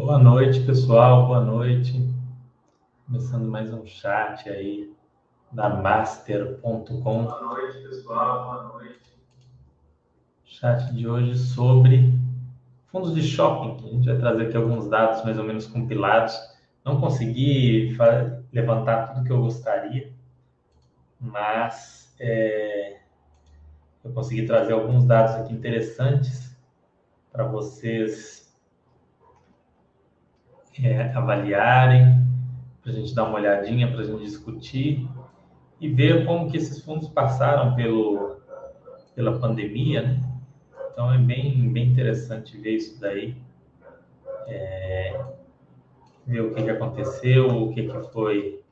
Boa noite, pessoal. Boa noite. Começando mais um chat aí da Master.com. Boa noite, pessoal. Boa noite. Chat de hoje sobre fundos de shopping. A gente vai trazer aqui alguns dados mais ou menos compilados. Não consegui levantar tudo que eu gostaria, mas é, eu consegui trazer alguns dados aqui interessantes para vocês é, avaliarem, para a gente dar uma olhadinha, para a gente discutir e ver como que esses fundos passaram pelo, pela pandemia, né? Então é bem, bem interessante ver isso daí, é, ver o que, que aconteceu, o que, que foi,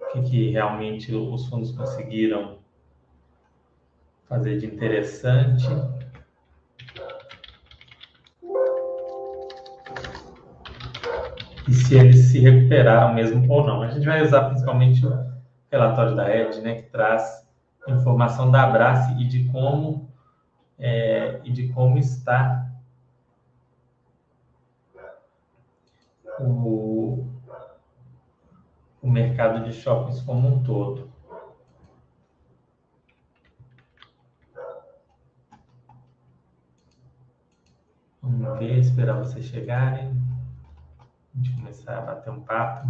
o que, que realmente os fundos conseguiram fazer de interessante e se eles se recuperaram mesmo ou não. A gente vai usar principalmente o relatório da ED, né, que traz informação da Abrace e de como é, e de como está o, o mercado de shoppings como um todo. Vamos ver, esperar vocês chegarem a gente começar a bater um papo.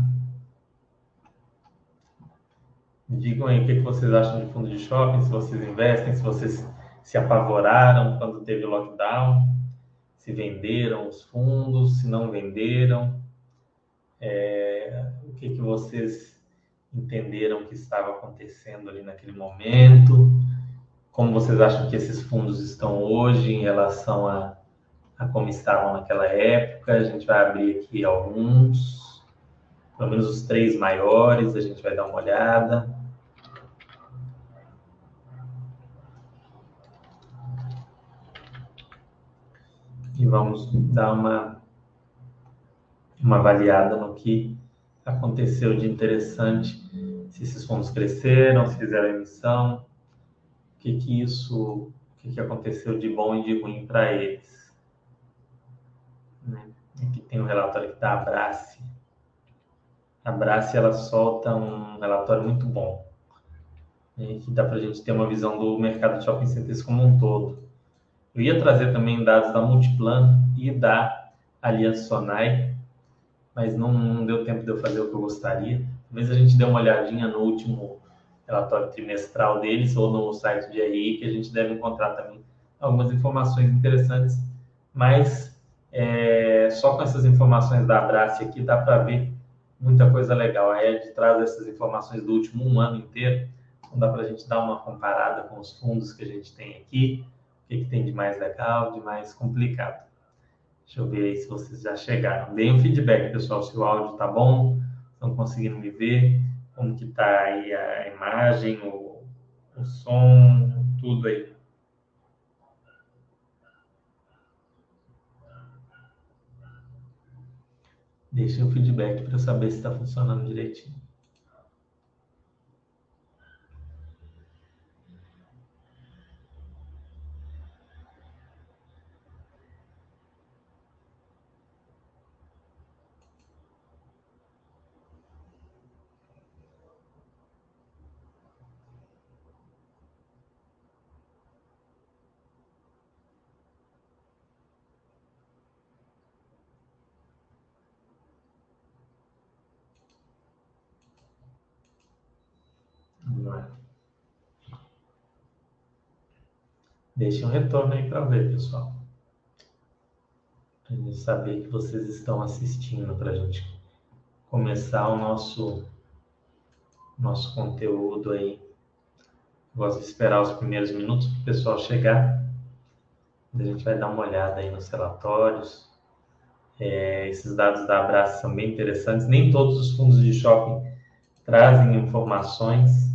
Digam aí o que vocês acham de fundo de shopping, se vocês investem, se vocês se apavoraram quando teve lockdown, se venderam os fundos, se não venderam, é, o que, que vocês entenderam que estava acontecendo ali naquele momento, como vocês acham que esses fundos estão hoje em relação a a como estavam naquela época. A gente vai abrir aqui alguns, pelo menos os três maiores, a gente vai dar uma olhada. E vamos dar uma, uma avaliada no que aconteceu de interessante, se esses fundos cresceram, se fizeram emissão, o que, que isso, o que, que aconteceu de bom e de ruim para eles. Aqui tem um relatório da Abrace. A Abrace ela solta um relatório muito bom, né, que dá para a gente ter uma visão do mercado de shopping centers como um todo. Eu ia trazer também dados da Multiplan e da Aliança Sonai, mas não, não, deu tempo de eu fazer o que eu gostaria. Talvez a gente dê uma olhadinha no último relatório trimestral deles ou no site de RI, que a gente deve encontrar também algumas informações interessantes, mas é, só com essas informações da Abrace aqui dá para ver muita coisa legal. A Ed traz essas informações do último um ano inteiro, então dá para a gente dar uma comparada com os fundos que a gente tem aqui, o que, que tem de mais legal, de mais complicado. Deixa eu ver aí se vocês já chegaram. Deem um feedback, pessoal, se o áudio está bom, estão conseguindo me ver, como que está aí a imagem, o, o som, tudo aí. Deixem um feedback para saber se está funcionando direitinho. Deixem um retorno aí para ver, pessoal. Para gente saber que vocês estão assistindo, para a gente começar o nosso, nosso conteúdo aí. Gosto de esperar os primeiros minutos para o pessoal chegar. A gente vai dar uma olhada aí nos relatórios. É, esses dados da Abraço são bem interessantes. Nem todos os fundos de shopping trazem informações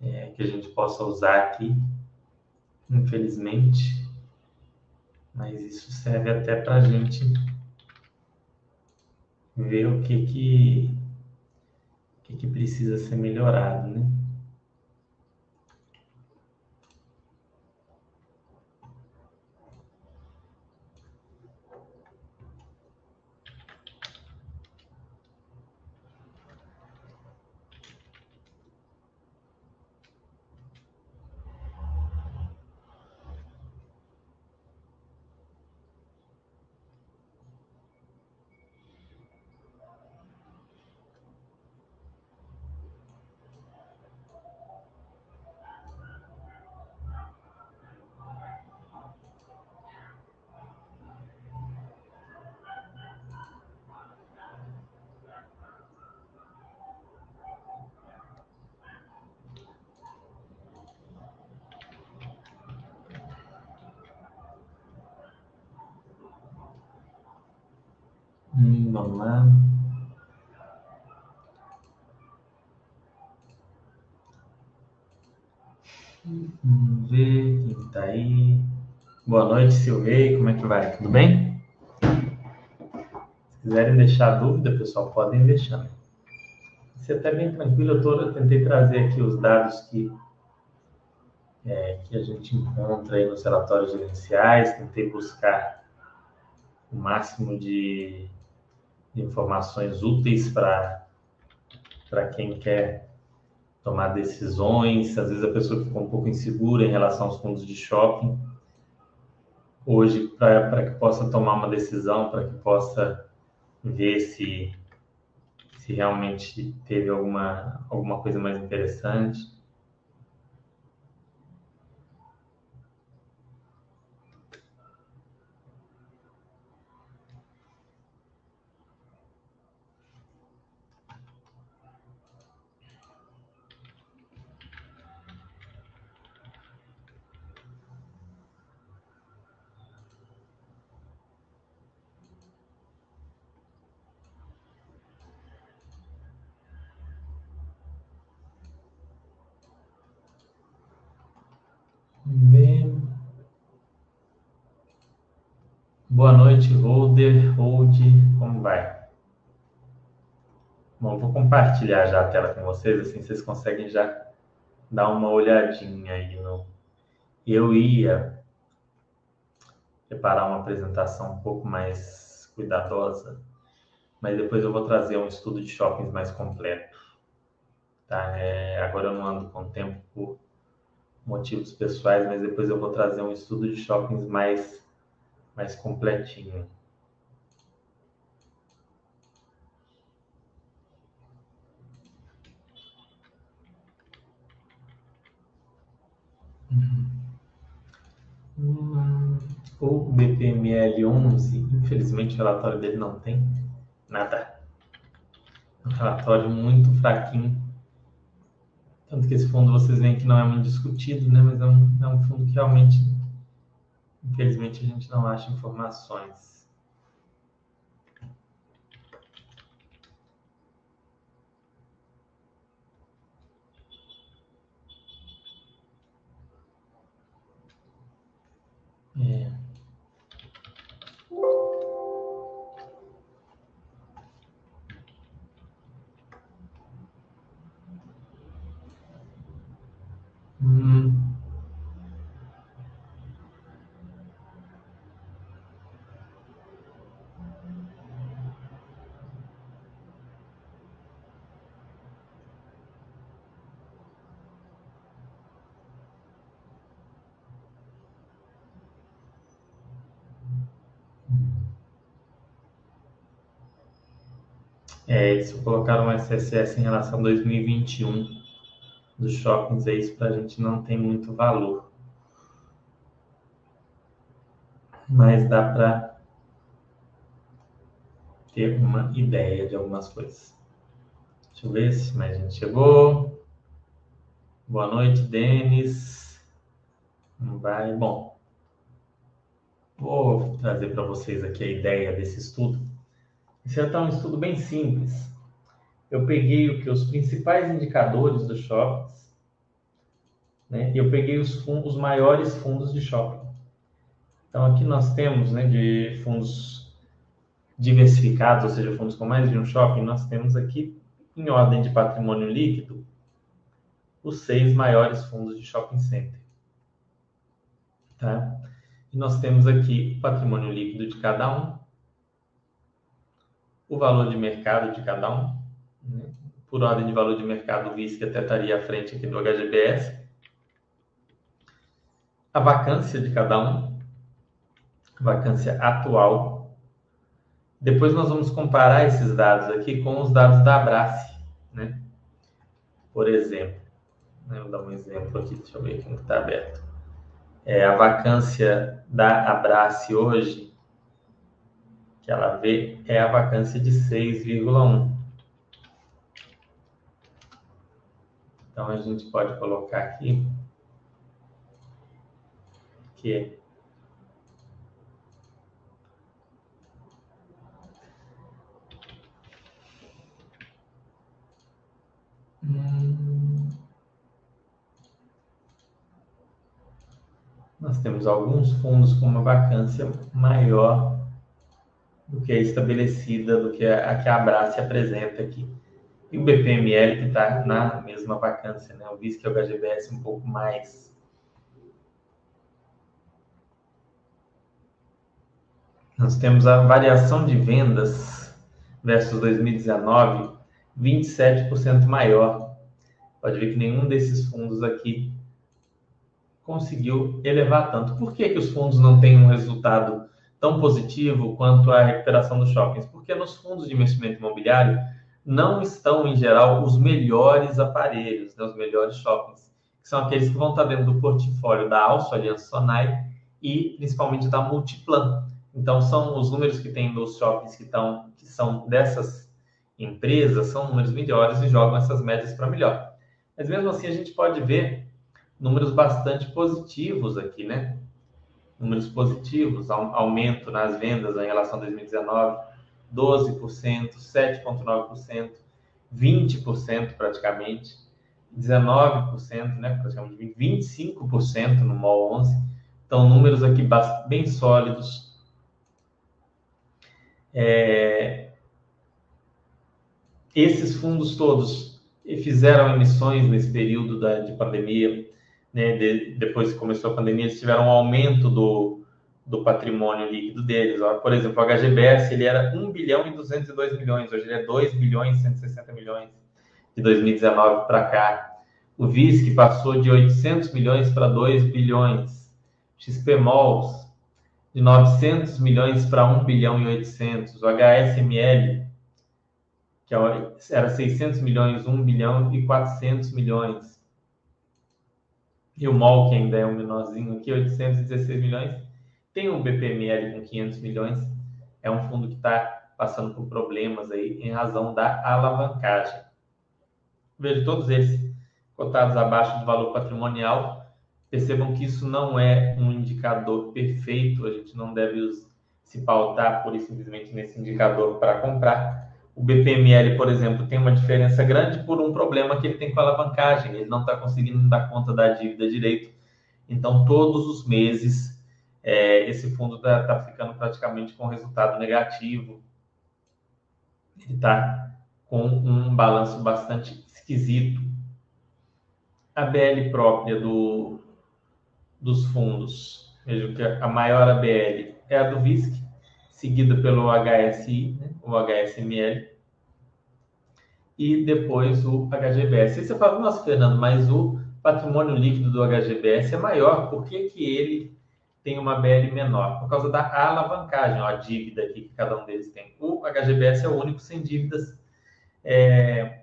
é, que a gente possa usar aqui infelizmente. Mas isso serve até para a gente ver o que que, que que precisa ser melhorado, né? Hum, vamos lá. Vamos ver quem está aí. Boa noite, Silvei. Como é que vai? Tudo bem? Se quiserem deixar dúvida, pessoal, podem deixar. Você está bem tranquilo. Eu, tô, eu tentei trazer aqui os dados que, é, que a gente encontra aí nos relatórios gerenciais. Tentei buscar o máximo de, de informações úteis para quem quer tomar decisões. Às vezes a pessoa ficou um pouco insegura em relação aos fundos de shopping. Hoje, para que possa tomar uma decisão, para que possa ver se, se realmente teve alguma, alguma coisa mais interessante. Boa noite, Holder, Hold, como vai? Bom, vou compartilhar já a tela com vocês, assim vocês conseguem já dar uma olhadinha aí no... Eu ia preparar uma apresentação um pouco mais cuidadosa, mas depois eu vou trazer um estudo de shoppings mais completo. Tá? É, agora eu não ando com tempo por motivos pessoais, mas depois eu vou trazer um estudo de shoppings mais mais completinho. Hum, o BPML 11, infelizmente o relatório dele não tem nada. É um relatório muito fraquinho. Tanto que esse fundo vocês veem que não é muito discutido, né? mas é um, é um fundo que realmente Infelizmente, a gente não acha informações. É. Hum. É, eles colocaram um SSS em relação a 2021 dos shoppings, é isso para a gente não tem muito valor. Mas dá para ter uma ideia de algumas coisas. Deixa eu ver se mais gente chegou. Boa noite, Denis. Vai? Bom, vou trazer para vocês aqui a ideia desse estudo. Esse é um estudo bem simples. Eu peguei o que os principais indicadores dos shoppings, né? E eu peguei os fundos, os maiores fundos de shopping. Então aqui nós temos, né, de fundos diversificados, ou seja, fundos com mais de um shopping, nós temos aqui em ordem de patrimônio líquido os seis maiores fundos de shopping center. Tá? E nós temos aqui o patrimônio líquido de cada um, o valor de mercado de cada um. Né? Por ordem de valor de mercado, o VISC até estaria à frente aqui do HGBS. A vacância de cada um, vacância atual. Depois nós vamos comparar esses dados aqui com os dados da Abrace, né? Por exemplo, né? vou dar um exemplo aqui, deixa eu ver que está aberto. É, a vacância da Abrace hoje que ela vê é a vacância de 6,1. Então, a gente pode colocar aqui que nós temos alguns fundos com uma vacância maior do que a estabelecida, do que a, que a Abrace apresenta aqui. E o BPML que está na mesma vacância, né? O VISC e o HGBS um pouco mais. Nós temos a variação de vendas versus 2019, 27% maior. Pode ver que nenhum desses fundos aqui conseguiu elevar tanto. Por que, que os fundos não têm um resultado tão positivo quanto a recuperação dos shoppings? Porque nos fundos de investimento imobiliário não estão, em geral, os melhores aparelhos, né, os melhores shoppings, que são aqueles que vão estar dentro do portfólio da Alço, Aliança Sonai e principalmente da Multiplan. Então, são os números que tem nos shoppings que, estão, que são dessas empresas, são números melhores e jogam essas médias para melhor. Mas mesmo assim, a gente pode ver números bastante positivos aqui, né? Números positivos, aumento nas vendas em relação a 2019, 12%, 7,9%, 20% praticamente, 19%, né? Praticamente 25% no MOL 11. Então, números aqui bem sólidos. É... Esses fundos todos fizeram emissões nesse período da, de pandemia, né, de, depois que começou a pandemia, eles tiveram um aumento do, do patrimônio líquido deles. Ó. Por exemplo, o HGBS ele era 1 bilhão e 202 milhões, hoje ele é 2 bilhões e 160 milhões de 2019 para cá. O VISC passou de 800 milhões para 2 bilhões. XPMOLs de 900 milhões para 1 bilhão e 800. O HSML, que é era 600 milhões, 1 bilhão e 400 milhões. E o MOL, que ainda é um menorzinho aqui, 816 milhões. Tem um BPML com 500 milhões. É um fundo que está passando por problemas aí em razão da alavancagem. Vejo todos eles cotados abaixo do valor patrimonial. Percebam que isso não é um indicador perfeito. A gente não deve se pautar por simplesmente nesse indicador para comprar o BPML, por exemplo, tem uma diferença grande por um problema que ele tem com a alavancagem. Ele não está conseguindo dar conta da dívida direito. Então, todos os meses, é, esse fundo está tá ficando praticamente com resultado negativo. Ele está com um balanço bastante esquisito. A BL própria do, dos fundos, veja que a maior ABL é a do VISC, seguida pelo HSI, né, o HSML, e depois o HGBS. Aí você fala, nossa, Fernando, mas o patrimônio líquido do HGBS é maior, por que, que ele tem uma BL menor? Por causa da alavancagem, ó, a dívida aqui que cada um deles tem. O HGBS é o único sem dívidas. É...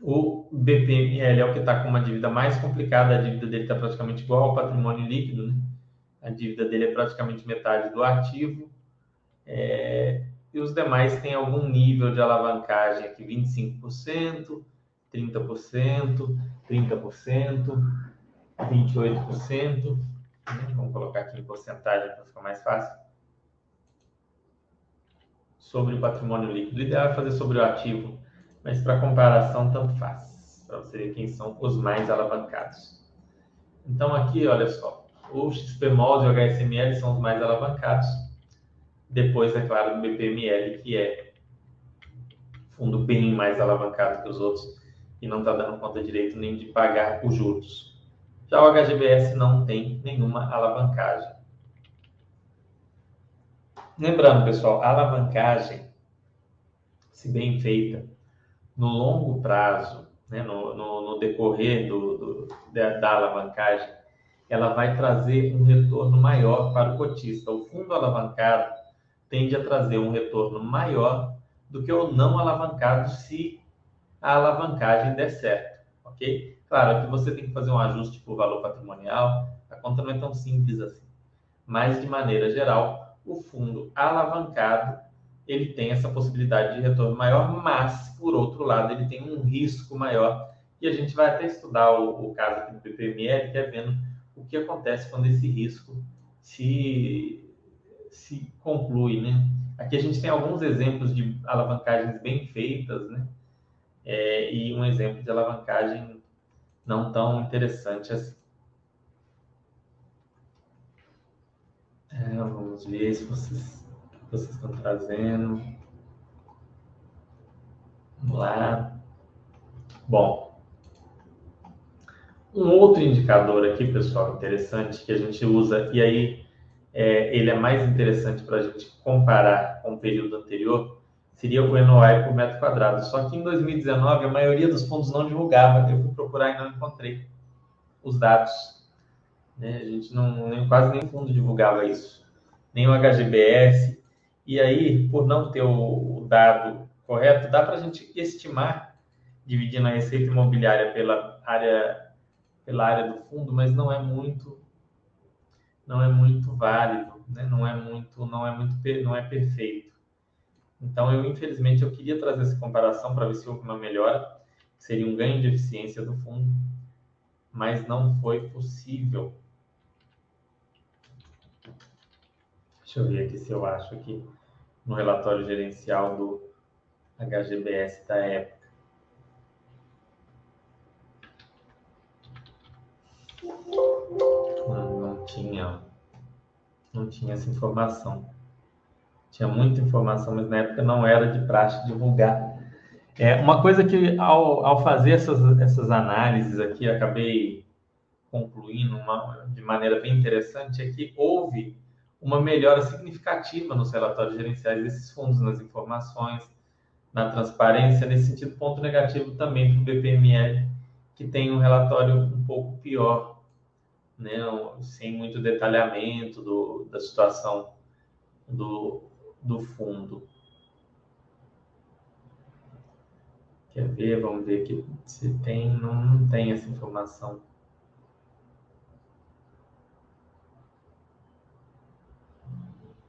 O BPML é o que está com uma dívida mais complicada, a dívida dele está praticamente igual ao patrimônio líquido, né? A dívida dele é praticamente metade do ativo. É, e os demais têm algum nível de alavancagem aqui, 25%, 30%, 30%, 28%. Vamos colocar aqui em porcentagem para ficar mais fácil. Sobre o patrimônio líquido. O ideal é fazer sobre o ativo, mas para comparação, tanto faz. Para você ver quem são os mais alavancados. Então, aqui, olha só. O XPMOL e o HSML são os mais alavancados. Depois, é claro, do BPML, que é fundo bem mais alavancado que os outros e não está dando conta direito nem de pagar os juros. Já o HGBS não tem nenhuma alavancagem. Lembrando, pessoal, a alavancagem, se bem feita, no longo prazo, né, no, no, no, decorrer do, do, da, da alavancagem, ela vai trazer um retorno maior para o cotista. O fundo alavancado tende a trazer um retorno maior do que o não alavancado se a alavancagem der certo, ok? Claro que você tem que fazer um ajuste por valor patrimonial, a conta não é tão simples assim. Mas, de maneira geral, o fundo alavancado, ele tem essa possibilidade de retorno maior, mas, por outro lado, ele tem um risco maior. E a gente vai até estudar o, o caso aqui do PPML, que é vendo o que acontece quando esse risco se se conclui, né? Aqui a gente tem alguns exemplos de alavancagens bem feitas, né? É, e um exemplo de alavancagem não tão interessante assim. vamos ver se vocês, vocês estão trazendo. Vamos lá. Bom, um outro indicador aqui, pessoal, interessante que a gente usa, e aí é, ele é mais interessante para a gente comparar com o período anterior, seria o NOI por metro quadrado. Só que em 2019 a maioria dos fundos não divulgava, eu fui procurar e não encontrei os dados. Né? A gente não, nem, quase nenhum fundo divulgava isso, nem o HGBS. E aí, por não ter o, o dado correto, dá para a gente estimar, dividindo a receita imobiliária pela área, pela área do fundo, mas não é muito não é muito válido, né? não é muito, não é muito, não é perfeito. Então, eu infelizmente eu queria trazer essa comparação para ver se houve uma melhora, seria um ganho de eficiência do fundo, mas não foi possível. Deixa eu ver aqui se eu acho aqui no relatório gerencial do HGBS da época. Não, não tinha, não tinha essa informação tinha muita informação, mas na época não era de praxe divulgar. É, uma coisa que, ao, ao fazer essas, essas análises aqui, acabei concluindo uma, de maneira bem interessante, é que houve uma melhora significativa nos relatórios gerenciais desses fundos, nas informações, na transparência. Nesse sentido, ponto negativo também para o BPML, que tem um relatório um pouco pior, né? sem muito detalhamento do, da situação do, do fundo. Quer ver? Vamos ver aqui se tem. Não, não tem essa informação.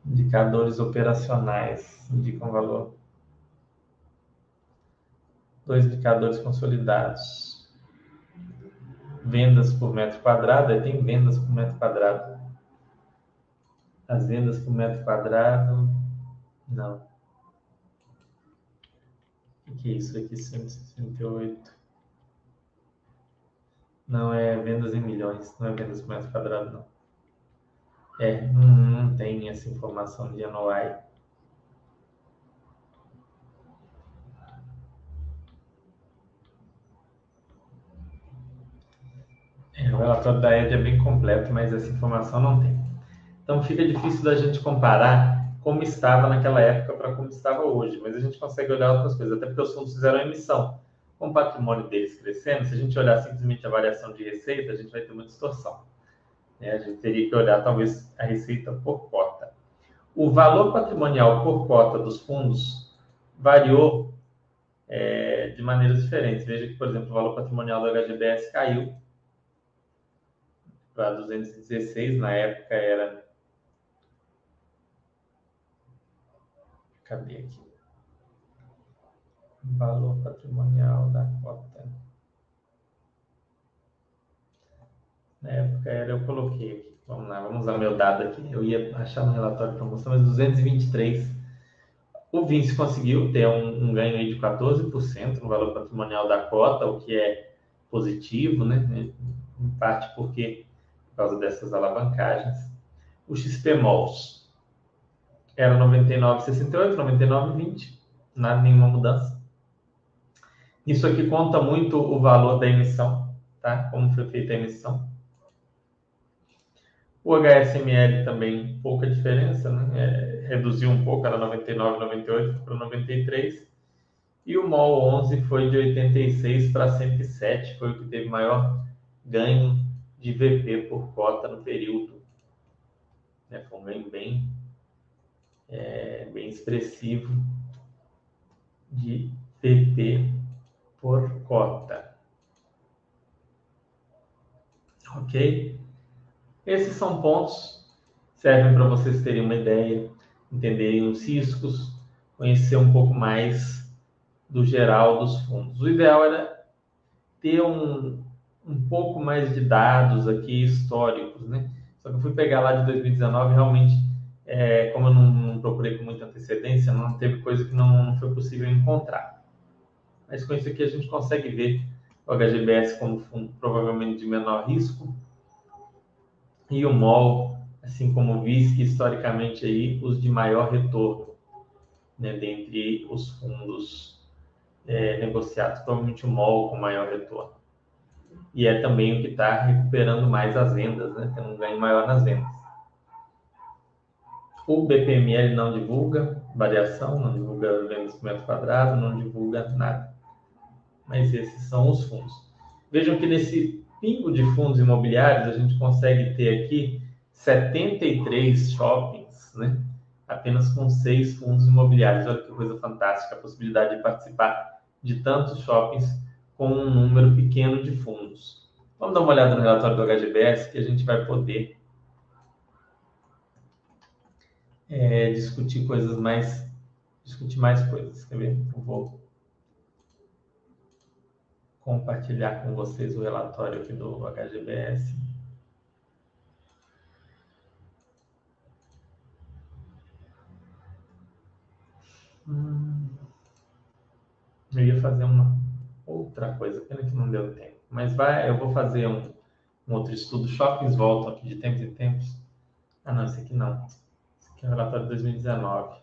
Indicadores operacionais indicam valor. Dois indicadores consolidados. Vendas por metro quadrado, aí tem vendas por metro quadrado. As vendas por metro quadrado não. O que é isso aqui? 168. Não é vendas em milhões, não é vendas por metro quadrado, não. É, não, não tem essa informação de NOI. É, o relatório da ED é bem completo, mas essa informação não tem. Então fica difícil da gente comparar como estava naquela época para como estava hoje, mas a gente consegue olhar outras coisas, até porque os fundos fizeram emissão. Com o patrimônio deles crescendo, se a gente olhar simplesmente a variação de receita, a gente vai ter uma distorção. Né? A gente teria que olhar, talvez, a receita por cota. O valor patrimonial por cota dos fundos variou é, de maneiras diferentes. Veja que, por exemplo, o valor patrimonial do HGBS caiu para 216, na época era Cadê aqui? Valor patrimonial da cota. Na época era, eu coloquei aqui. Vamos lá, vamos usar meu dado aqui. Eu ia achar no relatório para mostrar, mas 223. O Vinci conseguiu ter um, um ganho aí de 14% no valor patrimonial da cota, o que é positivo, né? Em parte porque por causa dessas alavancagens. O XP Malls era 99,68, 99,20, nada, nenhuma mudança. Isso aqui conta muito o valor da emissão, tá? Como foi feita a emissão. O HSML também, pouca diferença, né? É, reduziu um pouco, era 99,98 para 93. E o MOL 11 foi de 86 para 107, foi o que teve maior ganho de VP por cota no período. É, foi um ganho bem é, bem expressivo de PP por cota. Ok? Esses são pontos que servem para vocês terem uma ideia, entenderem os riscos, conhecer um pouco mais do geral dos fundos. O ideal era ter um, um pouco mais de dados aqui históricos, né? Só que eu fui pegar lá de 2019, realmente, é, como eu não não procurei com muita antecedência, não teve coisa que não, não foi possível encontrar. Mas com isso aqui a gente consegue ver o HGBS como fundo provavelmente de menor risco e o MOL assim como VISC, historicamente aí, os de maior retorno, né, dentre os fundos é, negociados, provavelmente o MOL com maior retorno. E é também o que está recuperando mais as vendas, né, tendo um ganho maior nas vendas. O BPML não divulga variação, não divulga vendas por metro quadrado, não divulga nada. Mas esses são os fundos. Vejam que nesse pingo de fundos imobiliários, a gente consegue ter aqui 73 shoppings, né? apenas com seis fundos imobiliários. Olha que coisa fantástica, a possibilidade de participar de tantos shoppings com um número pequeno de fundos. Vamos dar uma olhada no relatório do HGBS que a gente vai poder é, discutir coisas mais, discutir mais coisas. Quer ver? Eu vou compartilhar com vocês o relatório aqui do HGBS. Hum, eu ia fazer uma outra coisa, pena que não deu tempo. Mas vai, eu vou fazer um, um outro estudo. Shoppings voltam aqui de tempos em tempos. Ah, não, esse aqui não. Esse aqui é o relatório de 2019.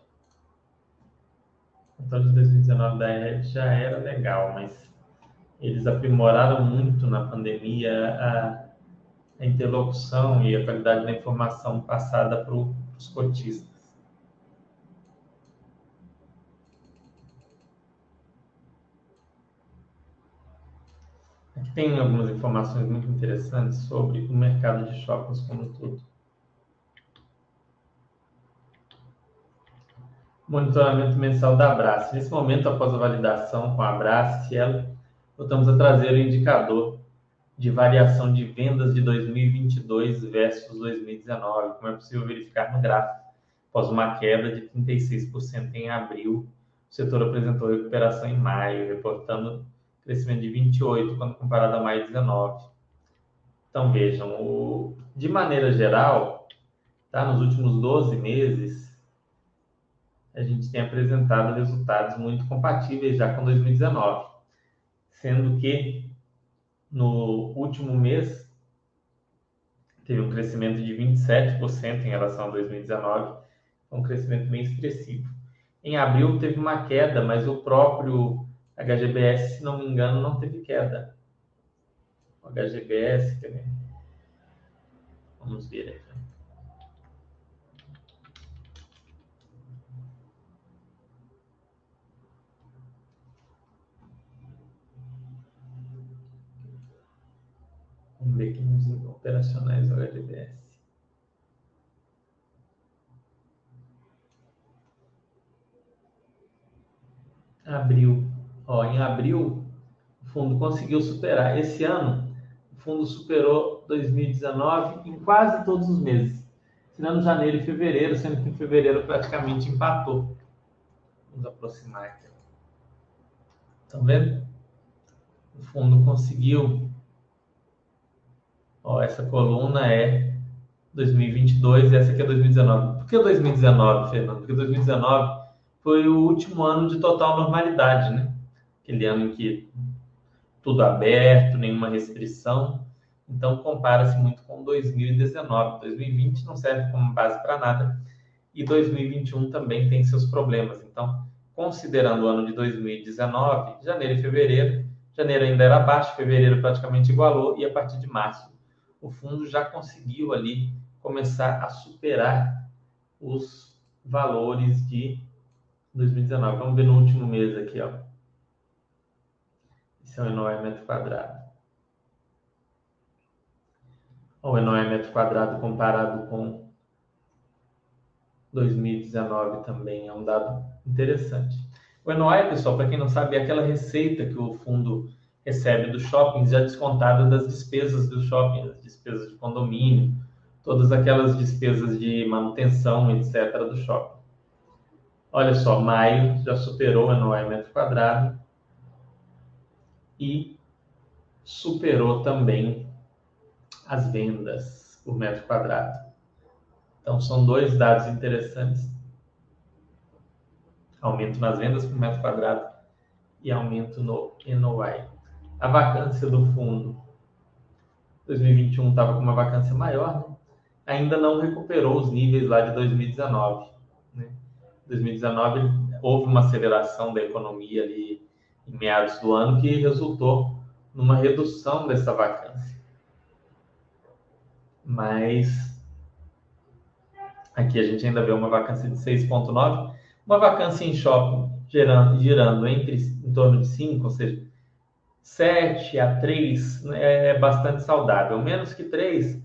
O relatório de 2019 da ERED já era legal, mas eles aprimoraram muito na pandemia a, a interlocução e a qualidade da informação passada para os cotistas. Tem algumas informações muito interessantes sobre o mercado de shoppings como um todo. Monitoramento mensal da Abrace. Nesse momento, após a validação com a Abrace, ela voltamos a trazer o indicador de variação de vendas de 2022 versus 2019, como é possível verificar no gráfico. Após uma queda de 36% em abril, o setor apresentou recuperação em maio, reportando crescimento de 28% quando comparado a maio de 19. Então vejam, o, de maneira geral, tá, nos últimos 12 meses, a gente tem apresentado resultados muito compatíveis já com 2019 sendo que no último mês teve um crescimento de 27% em relação a 2019, um crescimento bem expressivo. Em abril teve uma queda, mas o próprio HGBS, se não me engano, não teve queda. HGBS, vamos ver aqui. Vamos ver aqui nos operacionais do HDBS. Abril. Ó, em abril, o fundo conseguiu superar. Esse ano, o fundo superou 2019 em quase todos os meses, tirando janeiro e fevereiro, sendo que em fevereiro praticamente empatou. Vamos aproximar aqui. Estão vendo? O fundo conseguiu Ó, essa coluna é 2022 e essa aqui é 2019. Por que 2019, Fernando? Porque 2019 foi o último ano de total normalidade, né? Aquele ano em que tudo aberto, nenhuma restrição. Então, compara-se muito com 2019. 2020 não serve como base para nada. E 2021 também tem seus problemas. Então, considerando o ano de 2019, janeiro e fevereiro, janeiro ainda era baixo, fevereiro praticamente igualou, e a partir de março o fundo já conseguiu ali começar a superar os valores de 2019. Vamos ver no último mês aqui, ó. Esse é o NOE metro quadrado. O NOE metro quadrado comparado com 2019 também é um dado interessante. O NOE, pessoal, para quem não sabe, é aquela receita que o fundo recebe dos shoppings já descontada das despesas do shopping, as despesas de condomínio, todas aquelas despesas de manutenção, etc., do shopping. Olha só, maio já superou a NOE metro quadrado e superou também as vendas por metro quadrado. Então, são dois dados interessantes. Aumento nas vendas por metro quadrado e aumento no NOI a vacância do fundo 2021 estava com uma vacância maior, né? ainda não recuperou os níveis lá de 2019. Né? 2019 houve uma aceleração da economia ali em meados do ano que resultou numa redução dessa vacância. Mas aqui a gente ainda vê uma vacância de 6,9, uma vacância em shopping girando, girando entre em torno de 5, ou seja, 7 a 3 né, é bastante saudável. Menos que 3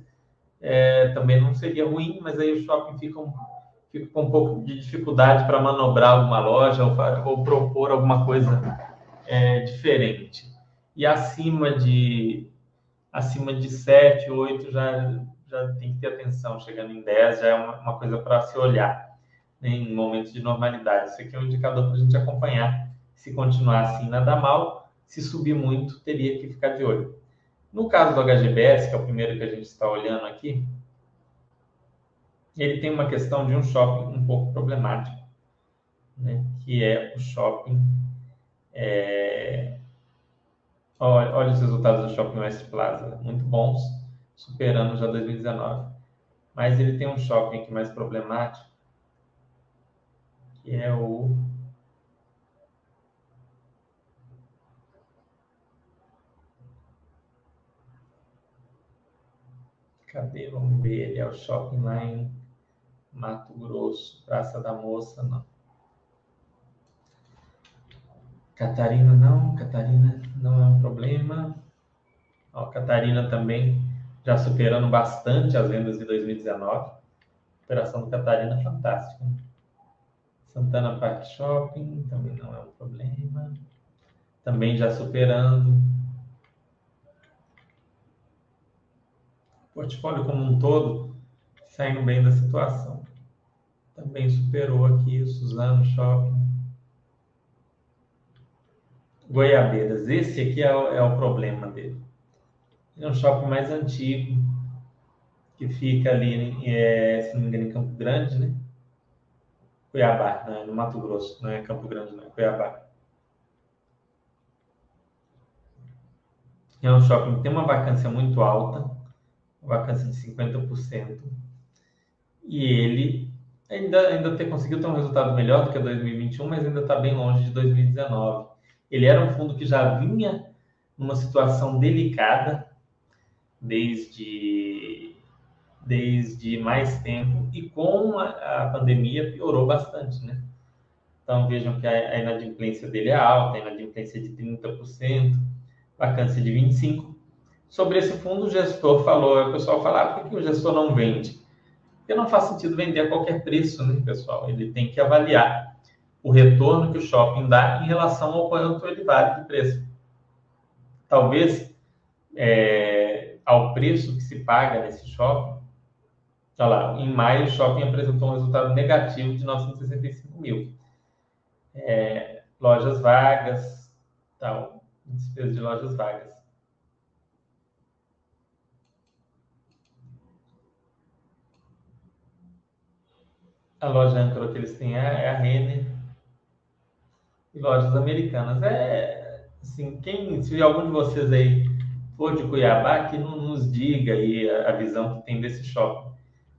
é, também não seria ruim, mas aí o shopping fica, um, fica com um pouco de dificuldade para manobrar alguma loja ou, ou propor alguma coisa é, diferente. E acima de acima de 7, 8 já, já tem que ter atenção. Chegando em 10 já é uma, uma coisa para se olhar né, em momentos de normalidade. Isso aqui é um indicador para a gente acompanhar. Se continuar assim, nada mal se subir muito, teria que ficar de olho. No caso do HGBS, que é o primeiro que a gente está olhando aqui, ele tem uma questão de um shopping um pouco problemático, né? que é o shopping. É... Olha, olha os resultados do Shopping West Plaza, muito bons, superando já 2019. Mas ele tem um shopping aqui mais problemático, que é o Cadê? Vamos ver. Ele é o shopping lá em Mato Grosso, Praça da Moça, não. Catarina não, Catarina não é um problema. Ó, Catarina também já superando bastante as vendas de 2019. A operação do Catarina fantástica. Santana Park Shopping também não é um problema. Também já superando. portfólio como um todo saindo bem da situação. Também superou aqui o Suzano Shopping. Goiabeiras, esse aqui é o, é o problema dele. É um shopping mais antigo, que fica ali, é, se não me engano, em Campo Grande, né? Cuiabá, né? no Mato Grosso, não é Campo Grande, não é Cuiabá. É um shopping que tem uma vacância muito alta, vacância de 50%. E ele ainda, ainda ter conseguido ter um resultado melhor do que 2021, mas ainda está bem longe de 2019. Ele era um fundo que já vinha numa situação delicada desde, desde mais tempo e com a, a pandemia piorou bastante, né? Então vejam que a, a inadimplência dele é alta, a inadimplência de 30%, vacância de 25%, Sobre esse fundo, o gestor falou, o pessoal fala, ah, por que o gestor não vende? Porque não faz sentido vender a qualquer preço, né, pessoal? Ele tem que avaliar o retorno que o shopping dá em relação ao quanto ele vale de preço. Talvez é, ao preço que se paga nesse shopping, olha lá, em maio o shopping apresentou um resultado negativo de 965 mil. É, lojas vagas, tal, despesa de lojas vagas. A loja âncora que eles têm é, é a Renner e lojas americanas. É assim, quem, se algum de vocês aí for de Cuiabá, que não nos diga aí a, visão que tem desse shopping.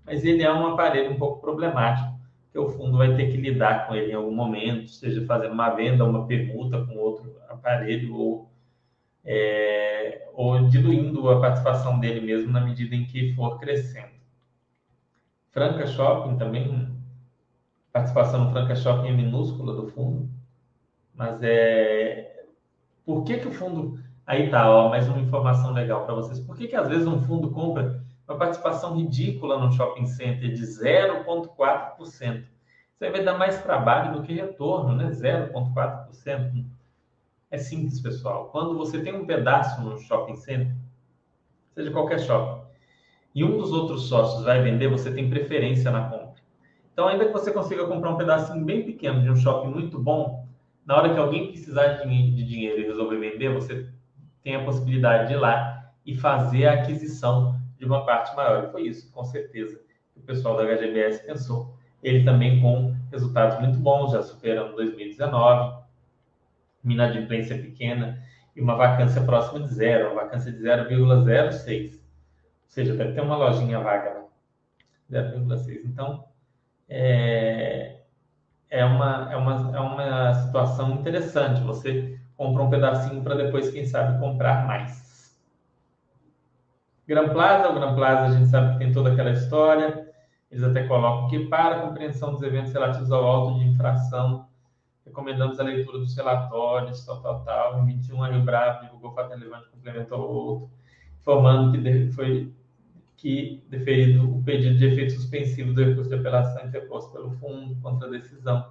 Mas ele é um aparelho um pouco problemático, que o fundo vai ter que lidar com ele em algum momento, seja fazendo uma venda, uma permuta com outro aparelho ou é, ou diluindo a participação dele mesmo na medida em que for crescendo. Franca Shopping também participação no Franca Shopping é minúscula do fundo, mas é. Por que, que o fundo. Aí tá, ó, mais uma informação legal para vocês. Por que, que às vezes um fundo compra uma participação ridícula no shopping center de 0,4%? Isso aí vai dar mais trabalho do que retorno, né? 0,4%. É simples, pessoal. Quando você tem um pedaço no shopping center, seja qualquer shopping, e um dos outros sócios vai vender, você tem preferência na compra. Então, ainda que você consiga comprar um pedacinho bem pequeno de um shopping muito bom, na hora que alguém precisar de dinheiro e resolver vender, você tem a possibilidade de ir lá e fazer a aquisição de uma parte maior. E foi isso, com certeza, que o pessoal da HGBS pensou. Ele também com resultados muito bons, já superando 2019, uma inadimplência pequena e uma vacância próxima de zero, uma vacância de 0,06. Ou seja, deve ter uma lojinha vaga lá. 0,6. Então, é, é, uma, é, uma, é uma situação interessante. Você compra um pedacinho para depois, quem sabe, comprar mais. Gran Plaza, o Gran Plaza a gente sabe que tem toda aquela história. Eles até colocam que para a compreensão dos eventos relativos ao auto de infração, recomendamos a leitura dos relatórios, tal, tal, tal. Em 21, a Rio Bravo divulgou fato relevante, complementou o outro, informando que foi que deferido o pedido de efeito suspensivo do recurso de apelação interposto pelo fundo contra a decisão,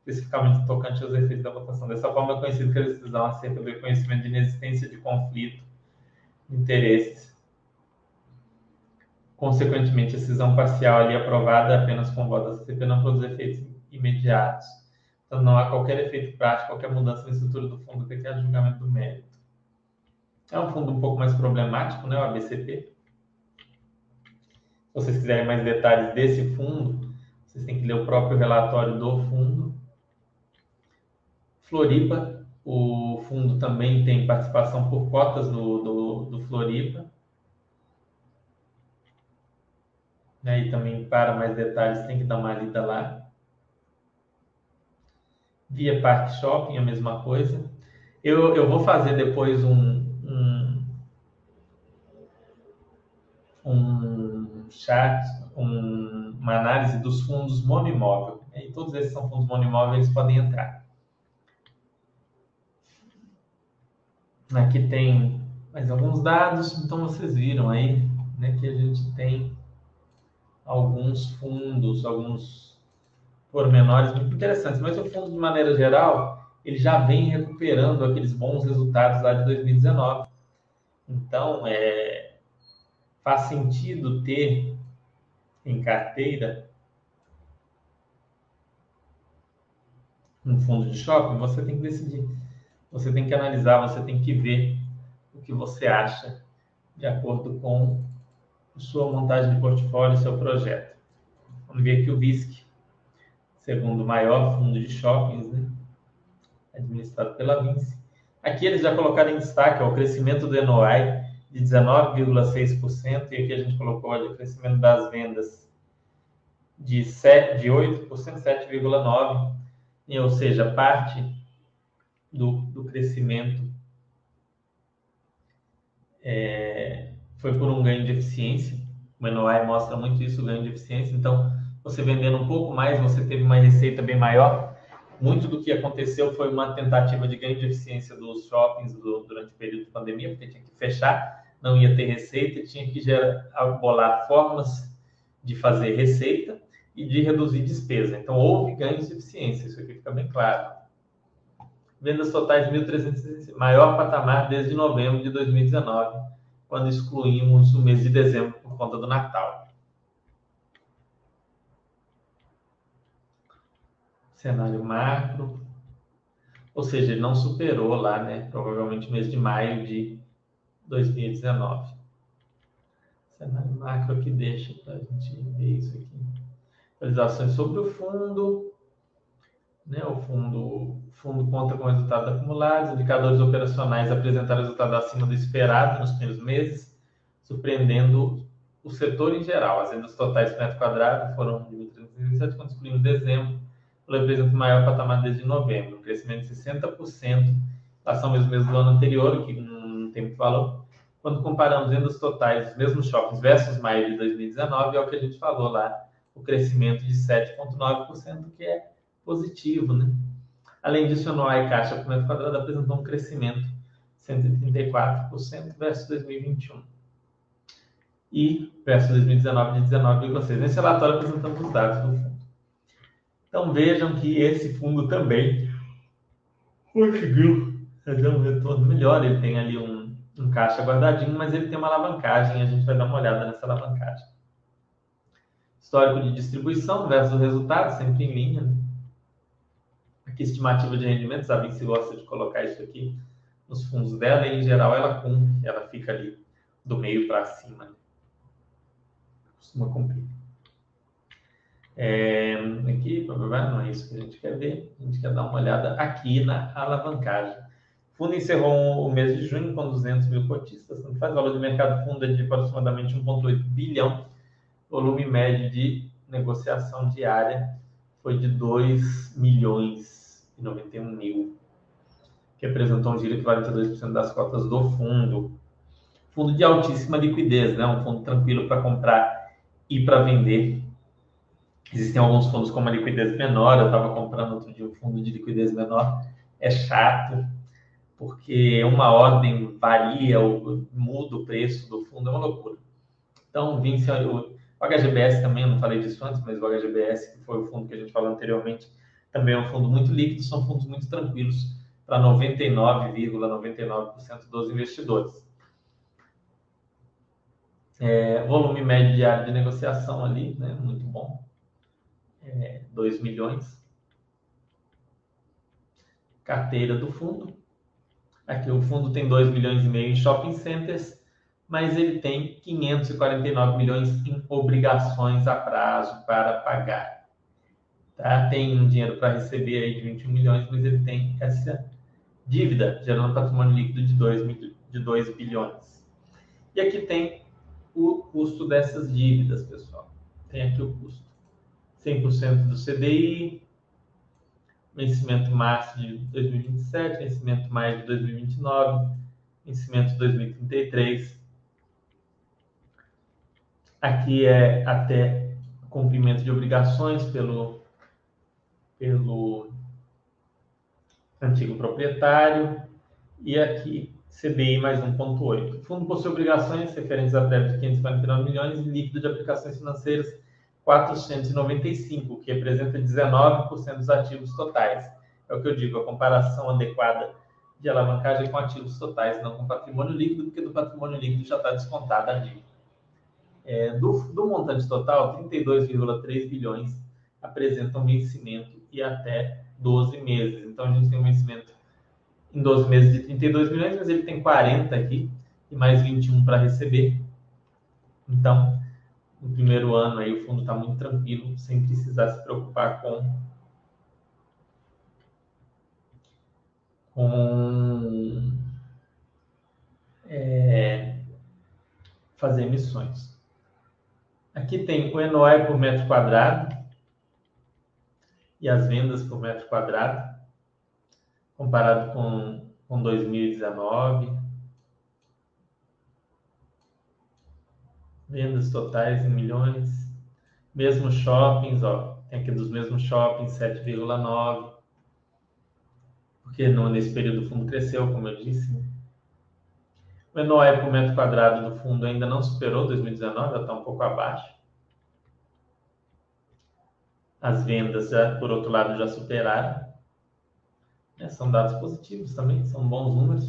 especificamente tocante aos efeitos da votação. Dessa forma, é conhecido que a decisão acerca do reconhecimento de inexistência de conflito de interesses Consequentemente, a decisão parcial ali aprovada apenas com voto da CCP não produz efeitos imediatos. Então, não há qualquer efeito prático, qualquer mudança na estrutura do fundo que quer julgamento do mérito. É um fundo um pouco mais problemático, né, o ABCP. Vocês quiserem mais detalhes desse fundo, vocês têm que ler o próprio relatório do fundo. Floripa, o fundo também tem participação por cotas do, do, do Floripa. Né? E também, para mais detalhes, tem que dar uma lida lá. Via Park Shopping, a mesma coisa. Eu, eu vou fazer depois um, um, um chat, um, uma análise dos fundos monoimóvel. E todos esses são fundos monoimóvel, eles podem entrar. Aqui tem mais alguns dados, então vocês viram aí né, que a gente tem alguns fundos, alguns pormenores muito interessantes. Mas o fundo, de maneira geral, ele já vem recuperando aqueles bons resultados lá de 2019. Então, é, faz sentido ter em carteira um fundo de shopping, você tem que decidir. Você tem que analisar, você tem que ver o que você acha de acordo com sua montagem de portfólio, seu projeto. Vamos ver aqui o VISC, segundo maior fundo de shoppings, né? administrado pela Vinci. Aqui eles já colocaram em destaque ó, o crescimento do NOI de 19,6%, e aqui a gente colocou olha, o crescimento das vendas de, 7, de 8%, 7,9%, ou seja, parte do, do crescimento é, foi por um ganho de eficiência. O NOI mostra muito isso, o ganho de eficiência. Então, você vendendo um pouco mais, você teve uma receita bem maior. Muito do que aconteceu foi uma tentativa de ganho de eficiência dos shoppings do, durante o período de pandemia, porque tinha que fechar, não ia ter receita, tinha que gerar, bolar formas de fazer receita e de reduzir despesa. Então, houve ganhos de eficiência, isso aqui fica bem claro. Vendas totais de 1.300, maior patamar desde novembro de 2019 quando excluímos o mês de dezembro por conta do Natal. Cenário macro. Ou seja, ele não superou lá, né? Provavelmente mês de maio de 2019. Cenário macro que deixa para a gente ver isso aqui. Atualizações sobre o fundo. Né, o fundo, fundo conta com resultados acumulados, indicadores operacionais apresentaram resultado acima do esperado nos primeiros meses, surpreendendo o setor em geral. As vendas totais por metro quadrado foram de 1.327, quando excluímos dezembro, representa o maior patamar desde novembro, um crescimento de 60% em relação ao mesmo mês do ano anterior, que não tem muito valor. Quando comparamos vendas totais dos mesmos shoppings versus maio de 2019, é o que a gente falou lá, o crescimento de 7,9%, que é positivo, né? Além disso, o NOI caixa por metro quadrado apresentou um crescimento de 134% versus 2021 e versus 2019 de 19,6%. Nesse relatório apresentamos os dados do fundo. Então vejam que esse fundo também conseguiu fazer um retorno melhor. Ele tem ali um, um caixa guardadinho, mas ele tem uma alavancagem. A gente vai dar uma olhada nessa alavancagem. Histórico de distribuição versus resultado, sempre em linha. Né? Aqui, estimativa de rendimentos, a Vinci gosta de colocar isso aqui nos fundos dela e, em geral, ela cumpre, ela fica ali do meio para cima. Costuma cumprir. É, aqui, não é isso que a gente quer ver. A gente quer dar uma olhada aqui na alavancagem. O fundo encerrou o mês de junho com 200 mil cotistas, faz valor de mercado fundo é de aproximadamente 1,8 bilhão, volume médio de negociação diária foi de 2 milhões e 91 mil, que representou um giro equivalente a 2% das cotas do fundo. Fundo de altíssima liquidez, né? um fundo tranquilo para comprar e para vender. Existem alguns fundos com uma liquidez menor, eu estava comprando outro dia um fundo de liquidez menor, é chato, porque uma ordem varia, muda o preço do fundo, é uma loucura. Então, Vinci, o HGBS também, eu não falei disso antes, mas o HGBS, que foi o fundo que a gente falou anteriormente, também é um fundo muito líquido, são fundos muito tranquilos para 99,99% ,99 dos investidores. É, volume médio diário de negociação ali, né, muito bom, é, 2 milhões. Carteira do fundo, aqui o fundo tem 2 milhões e meio em shopping centers, mas ele tem 549 milhões em obrigações a prazo para pagar. Tá? Tem um dinheiro para receber aí de 21 milhões, mas ele tem essa dívida, gerando patrimônio líquido de 2, de 2 bilhões. E aqui tem o custo dessas dívidas, pessoal. Tem aqui o custo. 100% do CDI, vencimento março de 2027, vencimento maio de 2029, vencimento 2033, Aqui é até cumprimento de obrigações pelo, pelo antigo proprietário. E aqui CDI mais 1,8. O fundo possui obrigações referentes a débito de 549 milhões e líquido de aplicações financeiras 495, que representa 19% dos ativos totais. É o que eu digo, a comparação adequada de alavancagem com ativos totais, não com patrimônio líquido, porque do patrimônio líquido já está descontada a dívida. É, do, do montante total, 32,3 bilhões apresentam vencimento e até 12 meses. Então, a gente tem um vencimento em 12 meses de 32 milhões, mas ele tem 40 aqui e mais 21 para receber. Então, no primeiro ano aí o fundo está muito tranquilo, sem precisar se preocupar com com é, fazer emissões. Aqui tem o NOI por metro quadrado e as vendas por metro quadrado, comparado com, com 2019. Vendas totais em milhões. Mesmos shoppings, ó, tem aqui dos mesmos shoppings, 7,9. Porque no, nesse período o fundo cresceu, como eu disse. O NOE por metro quadrado do fundo ainda não superou 2019, já está um pouco abaixo. As vendas, já, por outro lado, já superaram. É, são dados positivos também, são bons números.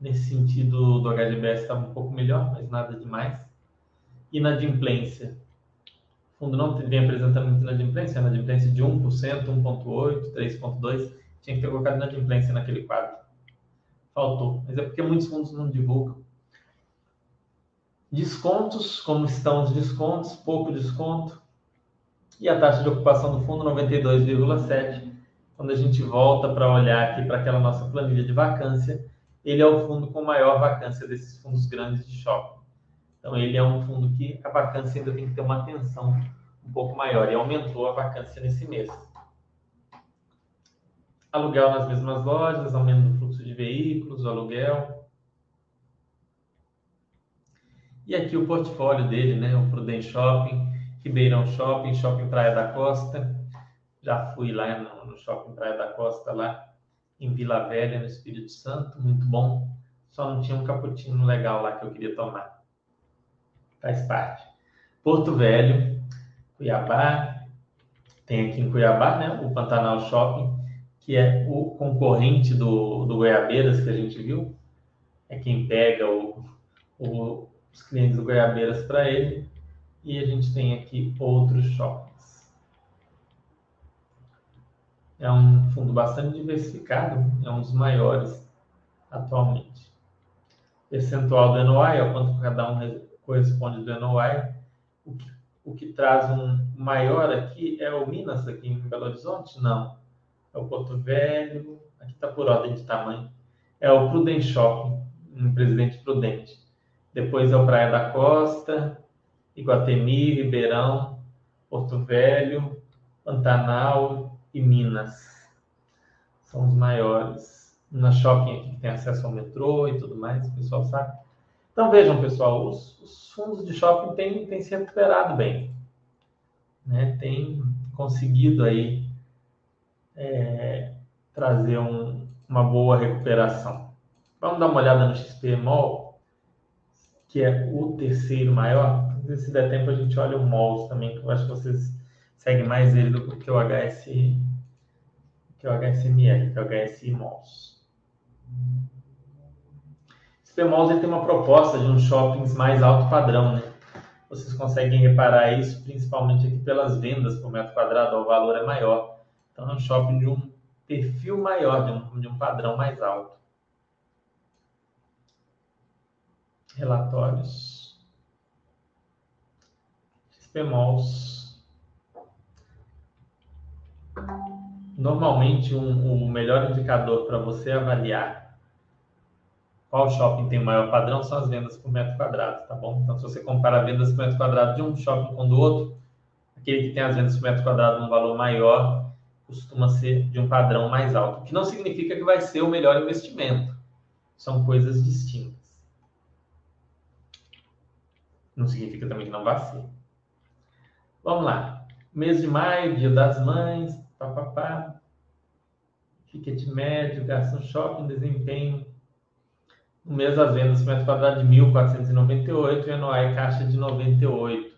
Nesse sentido, do HGBS está um pouco melhor, mas nada demais. Inadimplência. O fundo não vem apresentando muito inadimplência, inadimplência de 1%, 1,8%, 3,2%. Tinha que ter colocado inadimplência naquele quadro faltou. Mas é porque muitos fundos não divulgam. Descontos, como estão os descontos, pouco desconto. E a taxa de ocupação do fundo, 92,7. Quando a gente volta para olhar aqui para aquela nossa planilha de vacância, ele é o fundo com maior vacância desses fundos grandes de shopping. Então, ele é um fundo que a vacância ainda tem que ter uma atenção um pouco maior. E aumentou a vacância nesse mês aluguel nas mesmas lojas, aumento do fluxo de veículos, aluguel. E aqui o portfólio dele, né? O Prudent Shopping, Ribeirão Shopping, Shopping Praia da Costa. Já fui lá no, no Shopping Praia da Costa, lá em Vila Velha, no Espírito Santo, muito bom. Só não tinha um cappuccino legal lá que eu queria tomar. Faz parte. Porto Velho, Cuiabá. Tem aqui em Cuiabá, né? O Pantanal Shopping que é o concorrente do, do Goiabeiras que a gente viu, é quem pega o, o, os clientes do Goiabeiras para ele, e a gente tem aqui outros shoppings. É um fundo bastante diversificado, é um dos maiores atualmente. Percentual do NOI, é quanto cada um corresponde do NOI. O que, o que traz um maior aqui é o Minas, aqui em Belo Horizonte? Não é o Porto Velho, aqui está por ordem de tamanho, é o Prudent Shopping, um Presidente Prudente. Depois é o Praia da Costa, Iguatemi, Ribeirão, Porto Velho, Pantanal e Minas. São os maiores. Na shopping aqui tem acesso ao metrô e tudo mais, o pessoal sabe. Então vejam, pessoal, os, os fundos de shopping têm, têm se recuperado bem. Né? Tem conseguido aí é, trazer um, uma boa recuperação. Vamos dar uma olhada no XPMOL, que é o terceiro maior. Se der tempo, a gente olha o MOLS também, que eu acho que vocês seguem mais ele do que o HS, que o HSML, que é o HSI MOLS. XPMOLS tem uma proposta de uns shoppings mais alto padrão, né? Vocês conseguem reparar isso principalmente aqui pelas vendas por metro quadrado, o valor é maior. Então é um shopping de um perfil maior, de um, de um padrão mais alto. Relatórios. XPMOLs. Normalmente, um, o melhor indicador para você avaliar qual shopping tem o maior padrão são as vendas por metro quadrado, tá bom? Então, se você compara vendas por metro quadrado de um shopping com do outro, aquele que tem as vendas por metro quadrado num valor maior costuma ser de um padrão mais alto, o que não significa que vai ser o melhor investimento. São coisas distintas. Não significa também que não vai ser. Vamos lá. Mês de maio, dia das mães, papapá. Ticket médio, no shopping, desempenho. No mês das vendas, metro quadrado de 1.498 e NOI caixa de 98.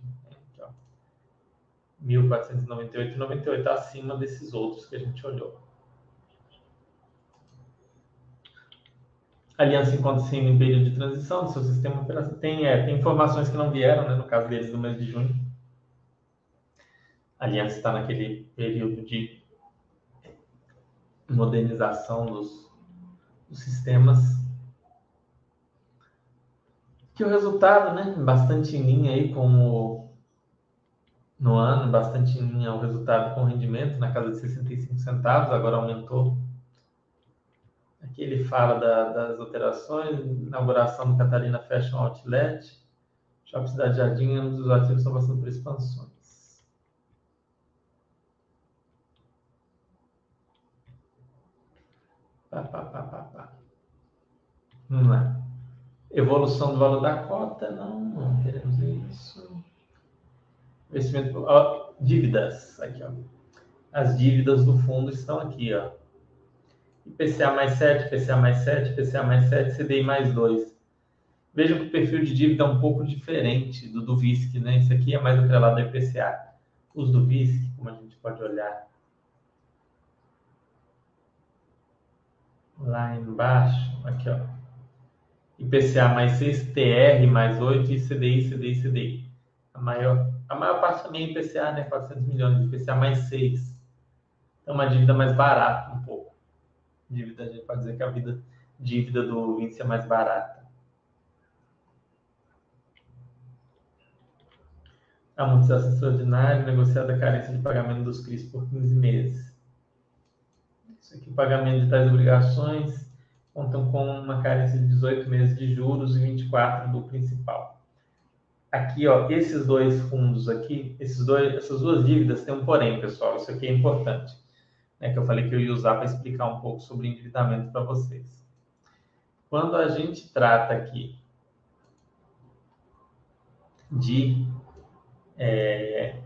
1.498 e 98 acima desses outros que a gente olhou. A aliança encontra-se em período de transição do seu sistema operacional. Tem, é, tem informações que não vieram, né, no caso deles, no mês de junho. A aliança está naquele período de modernização dos, dos sistemas. Que o resultado, né, bastante em linha aí com o no ano, bastante em linha o resultado com rendimento, na casa de 65 centavos, agora aumentou. Aqui ele fala da, das operações, inauguração do Catarina Fashion Outlet, Shopping Cidade Jardim, ambos os ativos estão passando por expansões. Pá, pá, pá, pá, pá. Vamos lá. Evolução do valor da cota, não, não queremos isso. Investimento, ó, dívidas, aqui, ó. As dívidas do fundo estão aqui, ó. IPCA mais 7, IPCA mais 7, IPCA mais 7, CDI mais 2. Veja que o perfil de dívida é um pouco diferente do do VISC, né? Isso aqui é mais atrelado ao IPCA. Os do VISC, como a gente pode olhar lá embaixo, aqui, ó. IPCA mais 6, TR mais 8 e CDI, CDI, CDI. A maior a maior parte também é IPCA, né? 400 milhões, IPCA mais 6. É uma dívida mais barata um pouco. Dívida, a gente pode dizer que a vida, dívida do índice é mais barata. Amortização extraordinária, negociada a carência de pagamento dos CRIs por 15 meses. Isso aqui, pagamento de tais obrigações, contam com uma carência de 18 meses de juros e 24 do principal aqui, ó, esses dois fundos aqui, esses dois, essas duas dívidas têm um porém, pessoal. Isso aqui é importante, né? Que eu falei que eu ia usar para explicar um pouco sobre endividamento para vocês. Quando a gente trata aqui de é,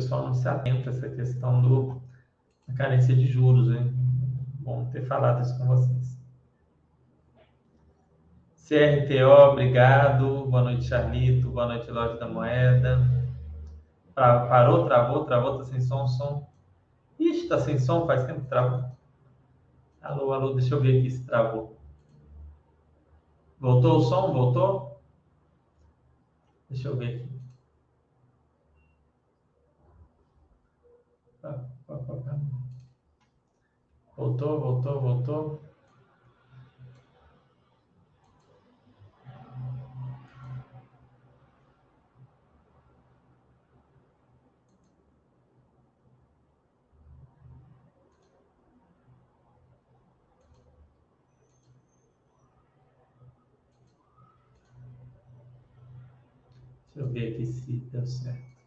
pessoal não se atenta a essa questão do, da carência de juros. Hein? Bom ter falado isso com vocês. CRTO, obrigado. Boa noite, Charlito. Boa noite, Loja da Moeda. Parou, travou, travou, tá sem som, som. Ixi, tá sem som, faz tempo que travou. Alô, alô, deixa eu ver aqui se travou. Voltou o som? Voltou? Deixa eu ver aqui. Voltou, voltou, voltou. Deixa eu ver aqui se deu certo.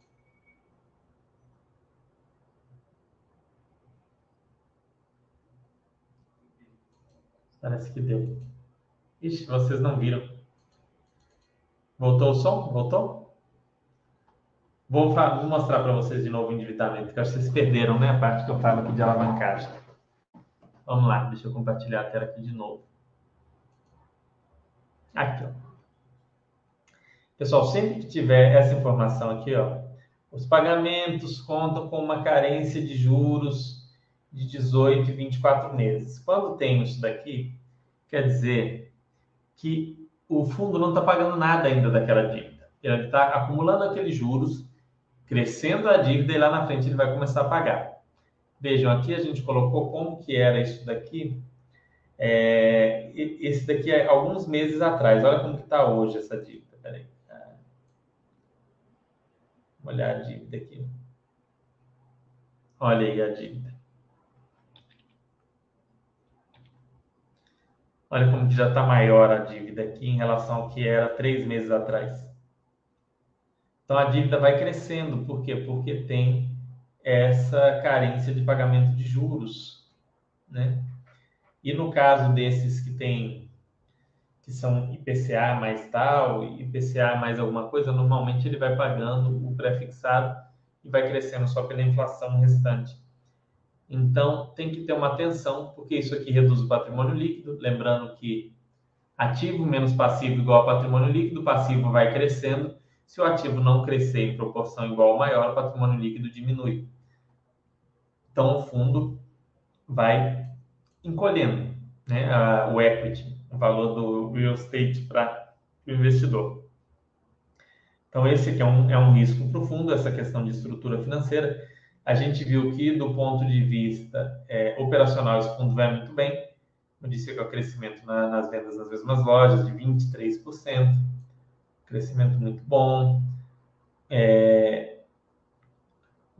Parece que deu. Ixi, vocês não viram. Voltou o som? Voltou? Vou, vou mostrar para vocês de novo o endividamento, que acho que vocês perderam, né? A parte que eu falo aqui de alavancagem. Vamos lá, deixa eu compartilhar a tela aqui de novo. Aqui, ó. Pessoal, sempre que tiver essa informação aqui, ó, os pagamentos contam com uma carência de juros de 18 e 24 meses. Quando tem isso daqui, quer dizer que o fundo não está pagando nada ainda daquela dívida. Ele está acumulando aqueles juros, crescendo a dívida e lá na frente ele vai começar a pagar. Vejam, aqui a gente colocou como que era isso daqui. É, esse daqui é alguns meses atrás. Olha como que está hoje essa dívida. Peraí. Vamos olhar a dívida aqui. Olha aí a dívida. Olha como que já está maior a dívida aqui em relação ao que era três meses atrás. Então a dívida vai crescendo, por quê? Porque tem essa carência de pagamento de juros, né? E no caso desses que tem que são IPCA mais tal, IPCA mais alguma coisa, normalmente ele vai pagando o pré-fixado e vai crescendo só pela inflação restante. Então, tem que ter uma atenção, porque isso aqui reduz o patrimônio líquido. Lembrando que ativo menos passivo igual a patrimônio líquido, passivo vai crescendo. Se o ativo não crescer em proporção igual ou maior, o patrimônio líquido diminui. Então, o fundo vai encolhendo né, o equity, o valor do real estate para o investidor. Então, esse aqui é um, é um risco profundo, essa questão de estrutura financeira a gente viu que, do ponto de vista é, operacional, esse fundo vai muito bem. Disse, que é o crescimento na, nas vendas nas mesmas lojas de 23%, crescimento muito bom. É,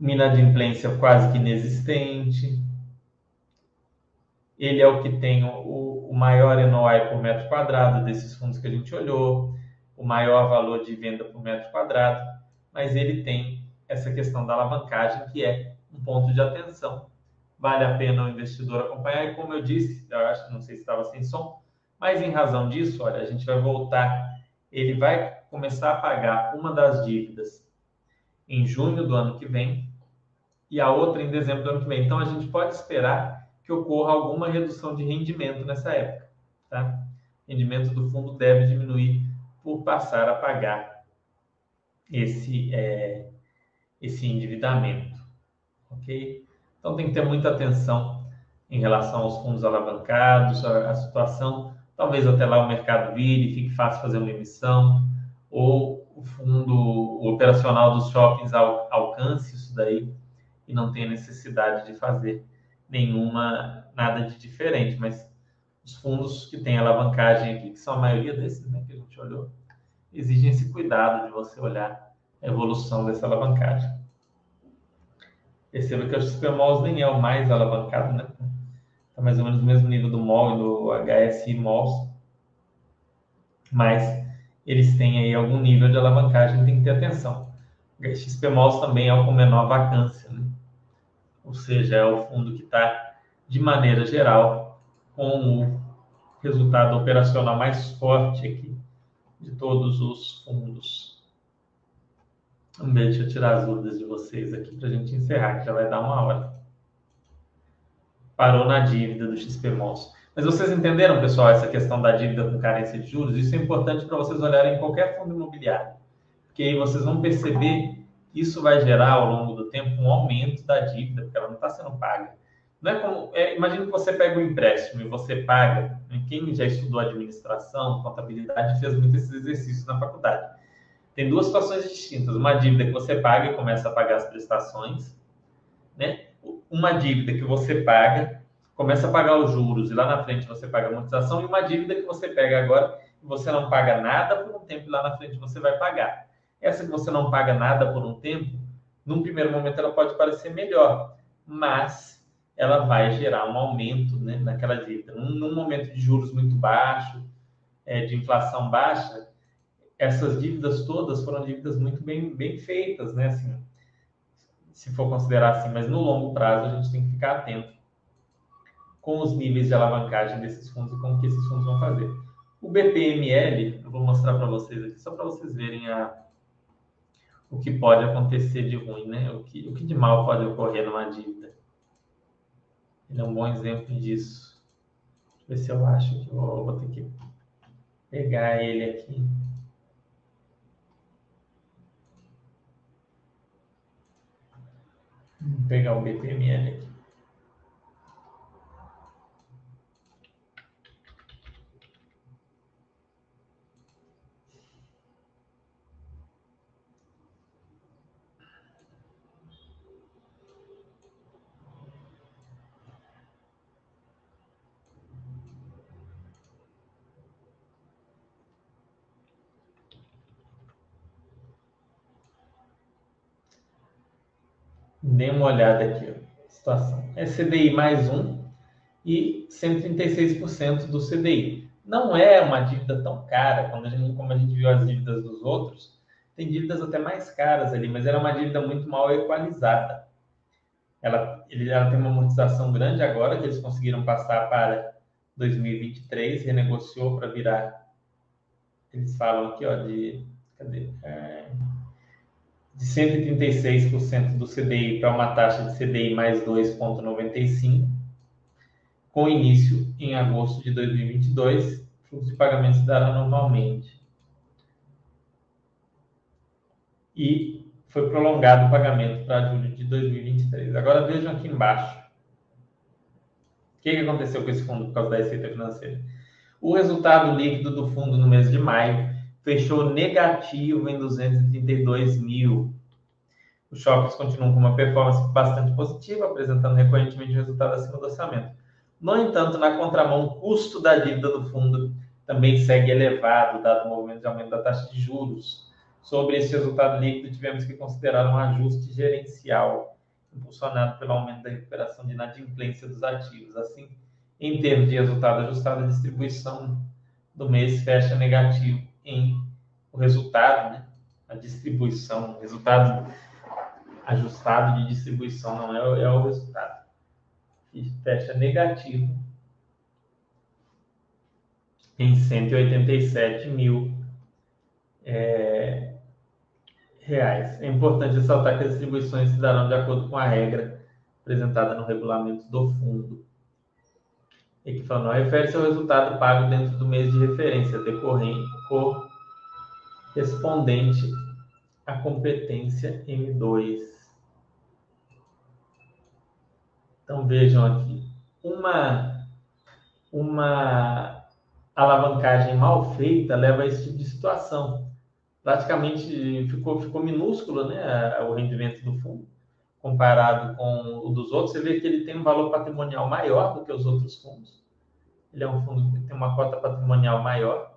inadimplência quase que inexistente. Ele é o que tem o, o maior NOI por metro quadrado desses fundos que a gente olhou, o maior valor de venda por metro quadrado, mas ele tem essa questão da alavancagem, que é um ponto de atenção. Vale a pena o investidor acompanhar, e como eu disse, eu acho, não sei se estava sem som, mas em razão disso, olha, a gente vai voltar, ele vai começar a pagar uma das dívidas em junho do ano que vem e a outra em dezembro do ano que vem. Então a gente pode esperar que ocorra alguma redução de rendimento nessa época, tá? O rendimento do fundo deve diminuir por passar a pagar esse é, esse endividamento, ok? Então tem que ter muita atenção em relação aos fundos alavancados, a, a situação, talvez até lá o mercado vire, fique fácil fazer uma emissão, ou o fundo o operacional dos shoppings al, alcance isso daí e não tenha necessidade de fazer nenhuma, nada de diferente, mas os fundos que têm alavancagem aqui, que são a maioria desses né, que a gente olhou, exigem esse cuidado de você olhar evolução dessa alavancagem. Perceba que o Malls nem é o mais alavancado, né? Está mais ou menos no mesmo nível do MOL e do HSI Malls. Mas eles têm aí algum nível de alavancagem, tem que ter atenção. O XP Malls também é o com menor vacância, né? Ou seja, é o fundo que está, de maneira geral, com o resultado operacional mais forte aqui de todos os fundos. Deixa eu tirar as dúvidas de vocês aqui para a gente encerrar, que já vai dar uma hora. Parou na dívida do XP Monstro. Mas vocês entenderam, pessoal, essa questão da dívida com carência de juros? Isso é importante para vocês olharem em qualquer fundo imobiliário. Porque aí vocês vão perceber que isso vai gerar, ao longo do tempo, um aumento da dívida, porque ela não está sendo paga. Não é como. É, imagina que você pega um empréstimo e você paga. Né? Quem já estudou administração, contabilidade, fez muito esses exercícios na faculdade. Tem duas situações distintas. Uma dívida que você paga e começa a pagar as prestações, né? Uma dívida que você paga começa a pagar os juros e lá na frente você paga a amortização e uma dívida que você pega agora e você não paga nada por um tempo e lá na frente você vai pagar. Essa que você não paga nada por um tempo, num primeiro momento ela pode parecer melhor, mas ela vai gerar um aumento né, naquela dívida. Num, num momento de juros muito baixo, é, de inflação baixa, essas dívidas todas foram dívidas muito bem, bem feitas, né? Assim, se for considerar assim, mas no longo prazo a gente tem que ficar atento com os níveis de alavancagem desses fundos e como que esses fundos vão fazer. O BPML, eu vou mostrar para vocês aqui, só para vocês verem a, o que pode acontecer de ruim, né? O que, o que de mal pode ocorrer numa dívida. Ele é um bom exemplo disso. Deixa eu ver se eu acho que eu vou, vou ter que pegar ele aqui. Vou pegar o BPML aqui. Dê uma olhada aqui, ó, situação. É CDI mais um e 136% do CDI. Não é uma dívida tão cara, quando a gente, como a gente viu as dívidas dos outros, tem dívidas até mais caras ali, mas era uma dívida muito mal equalizada. Ela, ele, ela tem uma amortização grande agora, que eles conseguiram passar para 2023, renegociou para virar. Eles falam aqui, ó, de. Cadê? É, de 136% do CDI para uma taxa de CDI mais 2,95, com início em agosto de 2022. O fluxo de pagamentos se dará normalmente. E foi prolongado o pagamento para julho de 2023. Agora vejam aqui embaixo. O que aconteceu com esse fundo por causa da receita financeira? O resultado líquido do fundo no mês de maio fechou negativo em 232 mil. Os shoppings continuam com uma performance bastante positiva, apresentando recorrentemente resultado acima do orçamento. No entanto, na contramão, o custo da dívida do fundo também segue elevado, dado o movimento de aumento da taxa de juros. Sobre esse resultado líquido, tivemos que considerar um ajuste gerencial, impulsionado pelo aumento da recuperação de inadimplência dos ativos. Assim, em termos de resultado ajustado, a distribuição do mês fecha negativo em o resultado, né? a distribuição, o resultado ajustado de distribuição não é, é o resultado. E fecha negativo em 187 mil é, reais. É importante ressaltar que as distribuições se darão de acordo com a regra apresentada no regulamento do fundo. E que fala, refere-se ao resultado pago dentro do mês de referência decorrente, correspondente à competência M2. Então vejam aqui, uma, uma alavancagem mal feita leva a esse tipo de situação. Praticamente ficou, ficou minúsculo né, o rendimento do fundo comparado com o dos outros. Você vê que ele tem um valor patrimonial maior do que os outros fundos. Ele é um fundo que tem uma cota patrimonial maior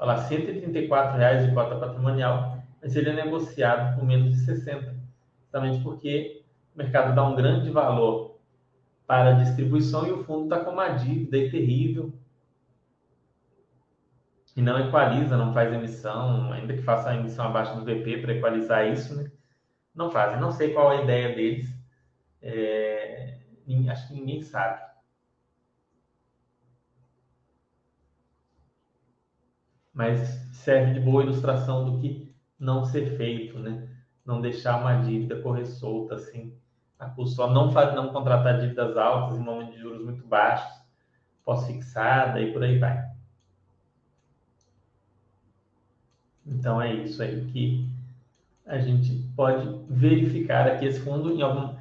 falar 134 reais de cota patrimonial, mas ele é negociado por menos de 60, justamente porque o mercado dá um grande valor para a distribuição e o fundo está com uma dívida terrível e não equaliza, não faz emissão, ainda que faça a emissão abaixo do VP para equalizar isso, né? não fazem. Não sei qual a ideia deles, é... acho que ninguém sabe. Mas serve de boa ilustração do que não ser feito, né? Não deixar uma dívida correr solta assim, a custo não não contratar dívidas altas em nome de juros muito baixos, pós-fixada e por aí vai. Então é isso aí que a gente pode verificar aqui esse fundo em algum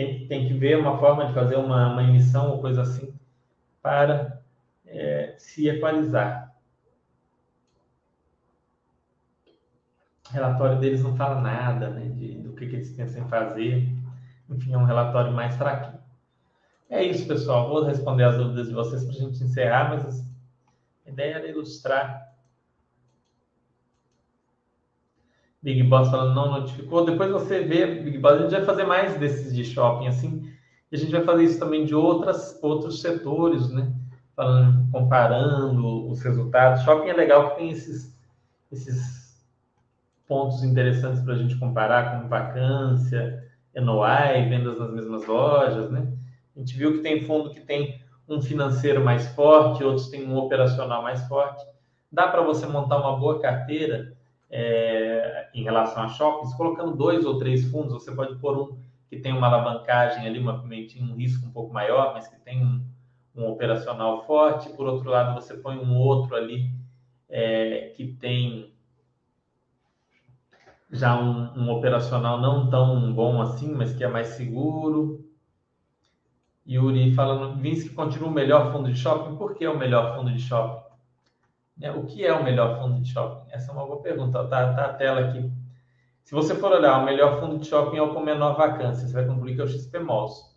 tem, tem que ver uma forma de fazer uma, uma emissão ou coisa assim para é, se equalizar. Relatório deles não fala nada né, de, do que, que eles pensam em fazer. Enfim, é um relatório mais fraquinho. É isso, pessoal. Vou responder as dúvidas de vocês para a gente encerrar, mas a ideia era ilustrar. Big Boss falando não notificou. Depois você vê, Big Boss, a gente vai fazer mais desses de shopping assim. E a gente vai fazer isso também de outras, outros setores, né? Falando, comparando os resultados. Shopping é legal que tem esses, esses pontos interessantes para a gente comparar, como vacância, NOI, vendas nas mesmas lojas, né? A gente viu que tem fundo que tem um financeiro mais forte, outros têm um operacional mais forte. Dá para você montar uma boa carteira é, em relação a shoppings, colocando dois ou três fundos. Você pode pôr um que tem uma alavancagem ali, uma, um risco um pouco maior, mas que tem um, um operacional forte. Por outro lado, você põe um outro ali é, que tem já um, um, operacional não tão bom assim, mas que é mais seguro. Yuri falando, Vince que continua o melhor fundo de shopping. Por que é o melhor fundo de shopping? É, o que é o melhor fundo de shopping? Essa é uma boa pergunta. Tá, tá a tela aqui. Se você for olhar, o melhor fundo de shopping é o com menor vacância. Você vai concluir que é o XP Malls.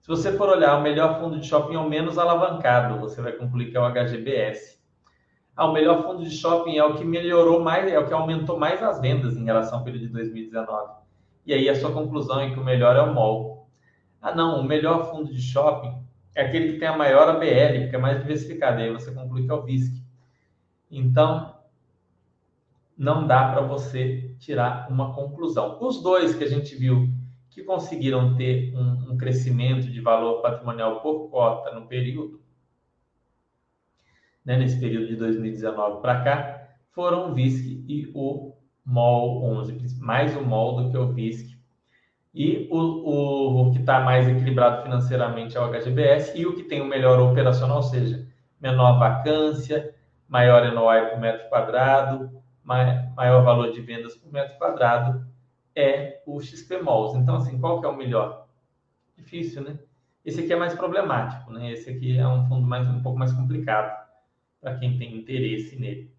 Se você for olhar, o melhor fundo de shopping é o menos alavancado. Você vai concluir que é o HGBS. Ah, o melhor fundo de shopping é o que melhorou mais, é o que aumentou mais as vendas em relação ao período de 2019. E aí a sua conclusão é que o melhor é o mall. Ah, não, o melhor fundo de shopping é aquele que tem a maior ABL, porque é mais diversificado. E aí você conclui que é o VISC. Então, não dá para você tirar uma conclusão. Os dois que a gente viu que conseguiram ter um, um crescimento de valor patrimonial por cota no período, né, nesse período de 2019 para cá, foram o VISC e o MOL 11, mais o MOL do que o VISC. E o, o, o que está mais equilibrado financeiramente é o HGBS e o que tem o melhor operacional, ou seja, menor vacância, maior NOI por metro quadrado, maior valor de vendas por metro quadrado, é o XP Malls. Então, assim, qual que é o melhor? Difícil, né? Esse aqui é mais problemático, né? Esse aqui é um fundo mais, um pouco mais complicado para quem tem interesse nele.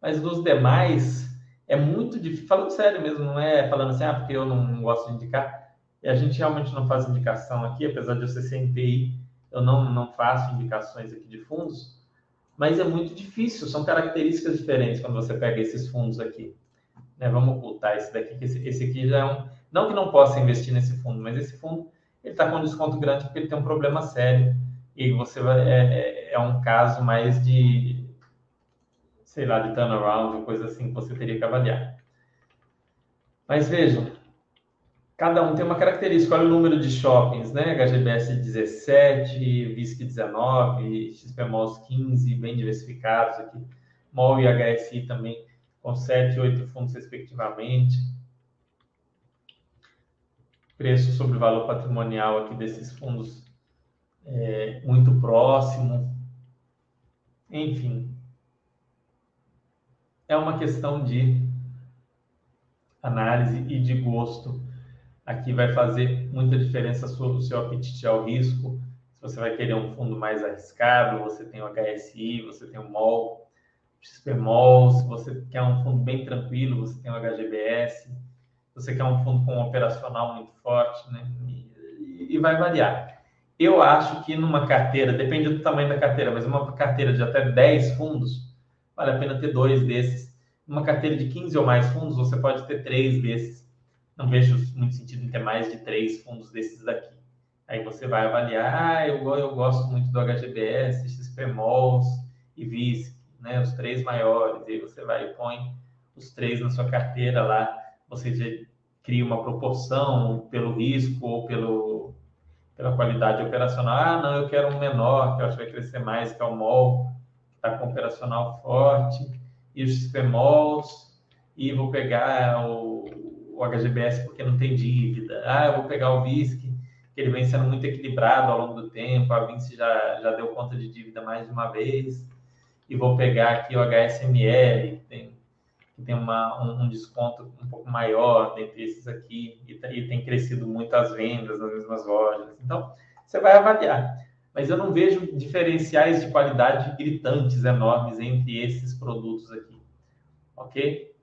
Mas dos demais, é muito difícil. Falando sério mesmo, não é falando assim, ah, porque eu não gosto de indicar. E a gente realmente não faz indicação aqui, apesar de eu ser CNPI, eu não, não faço indicações aqui de fundos, mas é muito difícil, são características diferentes quando você pega esses fundos aqui. Né? Vamos ocultar esse daqui, que esse, esse aqui já é um. Não que não possa investir nesse fundo, mas esse fundo ele está com um desconto grande porque ele tem um problema sério e você vai, é, é, é um caso mais de, sei lá, de turnaround, coisa assim que você teria que avaliar. Mas vejam, cada um tem uma característica. Olha o número de shoppings, né? HGBS 17, VISC 19, XPMOS 15, bem diversificados aqui. MOL e HSI também com 7 e 8 fundos respectivamente. Preço sobre valor patrimonial aqui desses fundos é, muito próximo. Enfim, é uma questão de análise e de gosto. Aqui vai fazer muita diferença o seu apetite ao risco. Se você vai querer um fundo mais arriscado, você tem o HSI, você tem o MOL, XPMOL. Se você quer um fundo bem tranquilo, você tem o HGBS. Se você quer um fundo com um operacional muito forte, né? E, e vai variar. Eu acho que numa carteira, depende do tamanho da carteira, mas uma carteira de até 10 fundos, vale a pena ter dois desses. Numa carteira de 15 ou mais fundos, você pode ter três desses. Não vejo muito sentido em ter mais de três fundos desses daqui. Aí você vai avaliar, ah, eu, eu gosto muito do HGBS, XPMOLs e VISC, né, os três maiores, e aí você vai e põe os três na sua carteira lá, você já cria uma proporção pelo risco ou pelo pela qualidade operacional. Ah, não, eu quero um menor, que eu acho que vai crescer mais, que é o MOL, que está com operacional forte, e os XPMOLs, e vou pegar o, o HGBS porque não tem dívida. Ah, eu vou pegar o VISC, que ele vem sendo muito equilibrado ao longo do tempo, a Vinci já, já deu conta de dívida mais de uma vez, e vou pegar aqui o HSML, que tem, tem uma, um, um desconto um pouco maior dentre esses aqui, e, e tem crescido muito as vendas nas mesmas lojas. Então, você vai avaliar. Mas eu não vejo diferenciais de qualidade gritantes, enormes entre esses produtos aqui. Ok?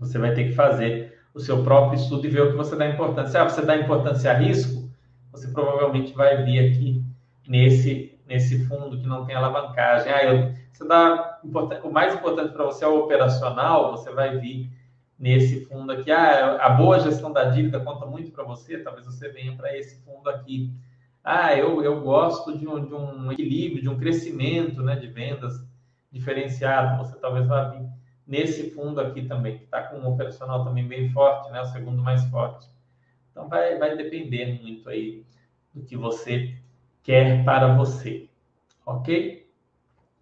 Você vai ter que fazer o seu próprio estudo e ver o que você dá importância. Ah, você dá importância a risco? Você provavelmente vai vir aqui nesse, nesse fundo que não tem alavancagem. Ah, eu, você dá, o mais importante para você é o operacional, você vai vir nesse fundo aqui. Ah, a boa gestão da dívida conta muito para você, talvez você venha para esse fundo aqui. Ah, eu, eu gosto de um, de um equilíbrio, de um crescimento né, de vendas diferenciado. Você talvez vá vir nesse fundo aqui também, que está com um operacional também bem forte, né, o segundo mais forte. Então vai, vai depender muito aí do que você quer para você, ok?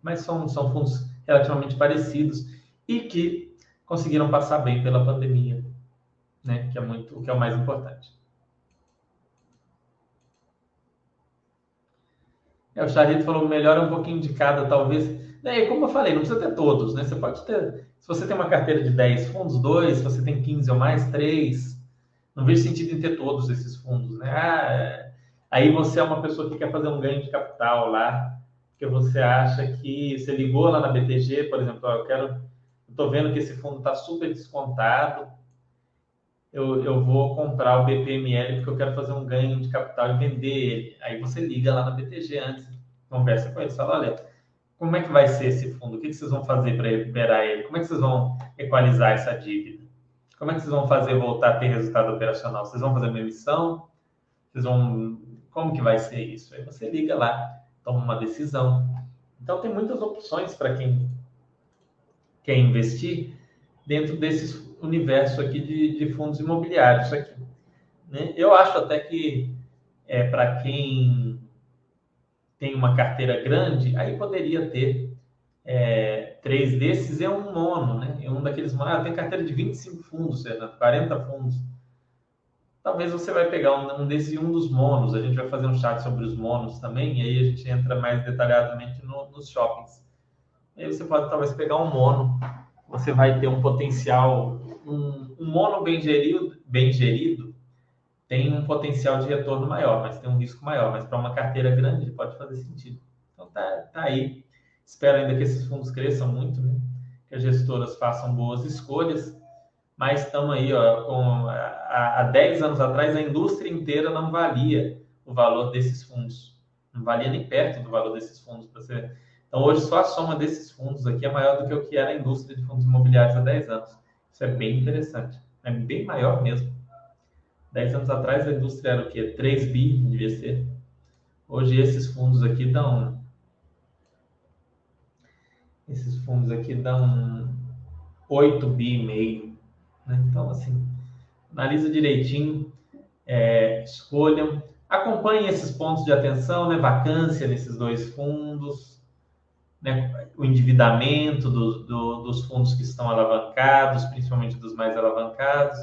Mas são, são fundos relativamente parecidos e que conseguiram passar bem pela pandemia, né? Que é muito, que é o mais importante. É, o Charito falou, melhor é um pouquinho de cada, talvez. É, como eu falei, não precisa ter todos, né? Você pode ter, se você tem uma carteira de 10 fundos, dois, se você tem 15 ou mais, três. Não vejo sentido em ter todos esses fundos, né? Ah, é, aí você é uma pessoa que quer fazer um ganho de capital lá, porque você acha que você ligou lá na BTG, por exemplo, eu quero, estou vendo que esse fundo está super descontado, eu, eu vou comprar o BPML porque eu quero fazer um ganho de capital e vender ele. Aí você liga lá na BTG antes, conversa com ele, fala, olha, como é que vai ser esse fundo? O que, que vocês vão fazer para recuperar ele? Como é que vocês vão equalizar essa dívida? Como é que vocês vão fazer voltar a ter resultado operacional? Vocês vão fazer uma emissão? Vocês vão... Como que vai ser isso? Aí você liga lá, toma uma decisão. Então, tem muitas opções para quem quer investir dentro desse universo aqui de, de fundos imobiliários aqui. Né? Eu acho até que é, para quem tem uma carteira grande, aí poderia ter é, três desses é um mono, né? É um daqueles monos. Ah, tem carteira de 25 fundos, Fernando, 40 fundos. Talvez você vai pegar um, um e um dos monos. A gente vai fazer um chat sobre os monos também, e aí a gente entra mais detalhadamente no, nos shoppings. Aí você pode talvez pegar um mono, você vai ter um potencial, um, um mono bem gerido, bem gerido, tem um potencial de retorno maior, mas tem um risco maior. Mas para uma carteira grande pode fazer sentido. Então tá, tá aí Espero ainda que esses fundos cresçam muito, né? que as gestoras façam boas escolhas, mas estamos aí, ó, com, há, há 10 anos atrás, a indústria inteira não valia o valor desses fundos. Não valia nem perto do valor desses fundos. Para você... Então, hoje, só a soma desses fundos aqui é maior do que o que era a indústria de fundos imobiliários há 10 anos. Isso é bem interessante. É bem maior mesmo. 10 anos atrás, a indústria era o quê? 3 bi, devia ser. Hoje, esses fundos aqui dão esses fundos aqui dão 8 bi e meio. Né? Então, assim, analisa direitinho, é, escolham, acompanhem esses pontos de atenção, né? Vacância nesses dois fundos, né? o endividamento do, do, dos fundos que estão alavancados, principalmente dos mais alavancados.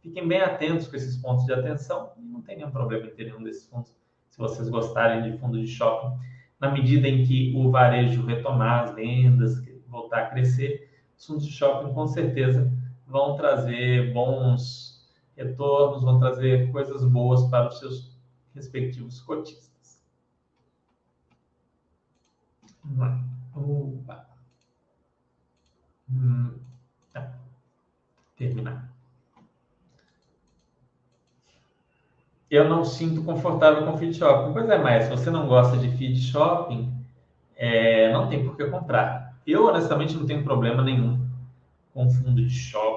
Fiquem bem atentos com esses pontos de atenção não tem nenhum problema em ter nenhum desses fundos, se vocês gostarem de fundo de shopping na medida em que o varejo retomar as vendas, voltar a crescer, os fundos de shopping com certeza vão trazer bons retornos, vão trazer coisas boas para os seus respectivos cotistas. Opa. Hum, tá. Terminar. eu não sinto confortável com feed shopping. Pois é, mas se você não gosta de feed shopping, é, não tem por que comprar. Eu, honestamente, não tenho problema nenhum com fundo de shopping.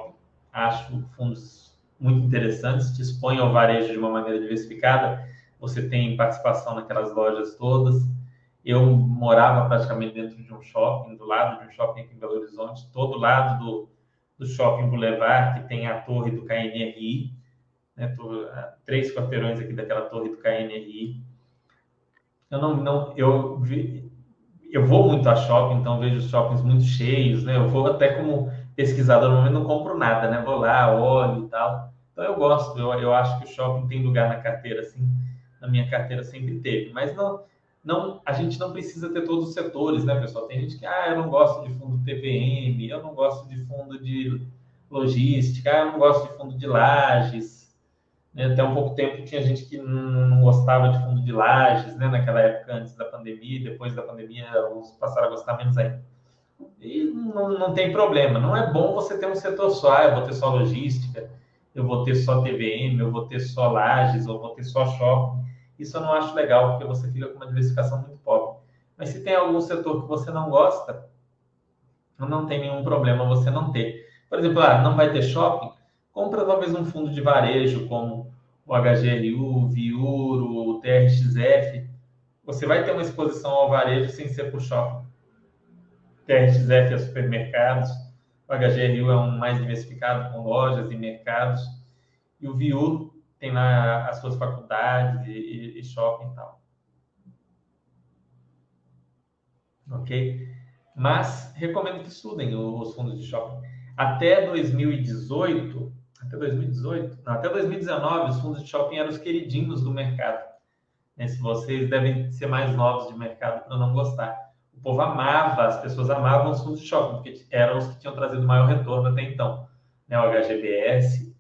Acho fundos muito interessantes, te ao varejo de uma maneira diversificada. Você tem participação naquelas lojas todas. Eu morava praticamente dentro de um shopping, do lado de um shopping aqui em Belo Horizonte, todo lado do, do shopping Boulevard, que tem a torre do KNRI né, tô, três quarteirões aqui daquela torre do KNRI. Eu não, não eu, vi, eu vou muito a shopping, então vejo os shoppings muito cheios, né? Eu vou até como pesquisado, no momento não compro nada, né? Vou lá, olho e tal. Então eu gosto, eu, eu acho que o shopping tem lugar na carteira, assim, na minha carteira sempre teve. Mas não, não, a gente não precisa ter todos os setores, né, pessoal? Tem gente que, ah, eu não gosto de fundo TVM, eu não gosto de fundo de logística, eu não gosto de fundo de lajes. Né? Até um pouco tempo tinha gente que não gostava de fundo de lajes, né? Naquela época antes da pandemia, depois da pandemia, alguns passaram a gostar menos ainda. E não, não tem problema, não é bom você ter um setor só, ah, eu vou ter só logística, eu vou ter só TVM, eu vou ter só lajes, ou vou ter só shopping. Isso eu não acho legal, porque você fica com uma diversificação muito pobre. Mas se tem algum setor que você não gosta, não tem nenhum problema você não ter. Por exemplo, ah, não vai ter shopping? Compra talvez um fundo de varejo, como o HGLU, o Viuro, o TRXF. Você vai ter uma exposição ao varejo sem ser por shopping. TRXF é supermercados, o HGLU é um mais diversificado com lojas e mercados, e o Viuro tem lá as suas faculdades e, e shopping e tal. Ok? Mas recomendo que estudem os fundos de shopping. Até 2018, até 2018, não, até 2019, os fundos de shopping eram os queridinhos do mercado. Né? Se vocês devem ser mais novos de mercado para não gostar. Povo amava, as pessoas amavam os fundos de shopping, porque eram os que tinham trazido maior retorno até então. Né? O HGBS,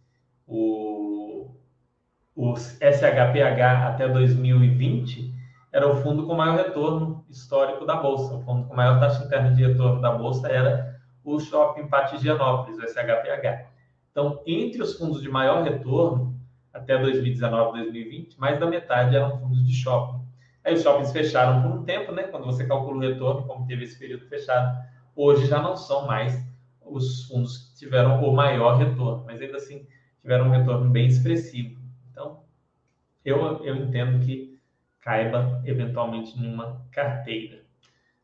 o, o SHPH até 2020 era o fundo com maior retorno histórico da Bolsa. O fundo com maior taxa interna de retorno da Bolsa era o Shopping Patigianópolis, o SHPH. Então, entre os fundos de maior retorno, até 2019, 2020, mais da metade eram fundos de shopping. Aí os shoppings fecharam por um tempo, né? Quando você calcula o retorno, como teve esse período fechado, hoje já não são mais os fundos que tiveram o maior retorno, mas ainda assim tiveram um retorno bem expressivo. Então, eu, eu entendo que caiba eventualmente numa carteira.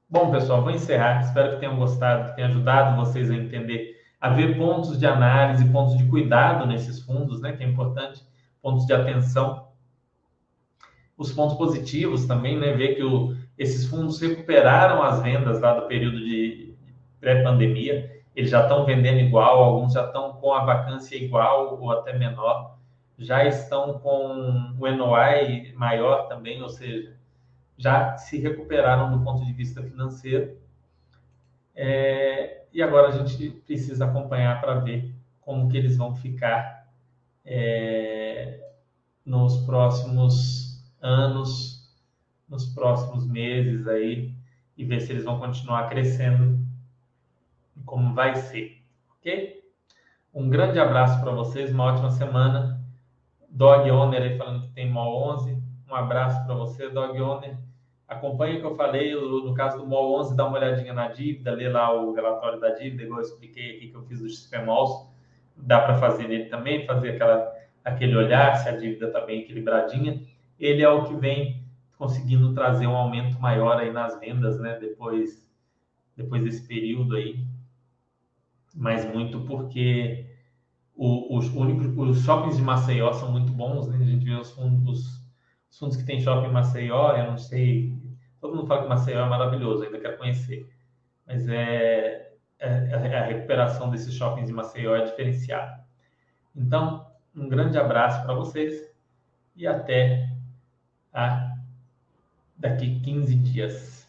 Bom, pessoal, vou encerrar. Espero que tenham gostado, que tenha ajudado vocês a entender, a ver pontos de análise, pontos de cuidado nesses fundos, né? Que é importante, pontos de atenção os pontos positivos também, né? Ver que o, esses fundos recuperaram as vendas lá do período de pré-pandemia. Eles já estão vendendo igual, alguns já estão com a vacância igual ou até menor, já estão com o NOI maior também, ou seja, já se recuperaram do ponto de vista financeiro. É, e agora a gente precisa acompanhar para ver como que eles vão ficar é, nos próximos anos, nos próximos meses aí, e ver se eles vão continuar crescendo como vai ser, ok? Um grande abraço para vocês, uma ótima semana. Dog Owner aí falando que tem MOL 11. Um abraço para você, Dog Owner. Acompanhe o que eu falei, no caso do MOL 11, dá uma olhadinha na dívida, lê lá o relatório da dívida, igual eu expliquei aqui que eu fiz do XPMOLs. Dá para fazer nele também, fazer aquela, aquele olhar se a dívida está bem equilibradinha ele é o que vem conseguindo trazer um aumento maior aí nas vendas, né? Depois, depois desse período aí, mas muito porque o, os, os shoppings de Maceió são muito bons, né? A gente vê os fundos, os fundos que tem shopping em Maceió, eu não sei, todo mundo fala que Maceió é maravilhoso, ainda quero conhecer, mas é, é, é a recuperação desses shoppings de Maceió é diferenciada. Então, um grande abraço para vocês e até a daqui 15 dias.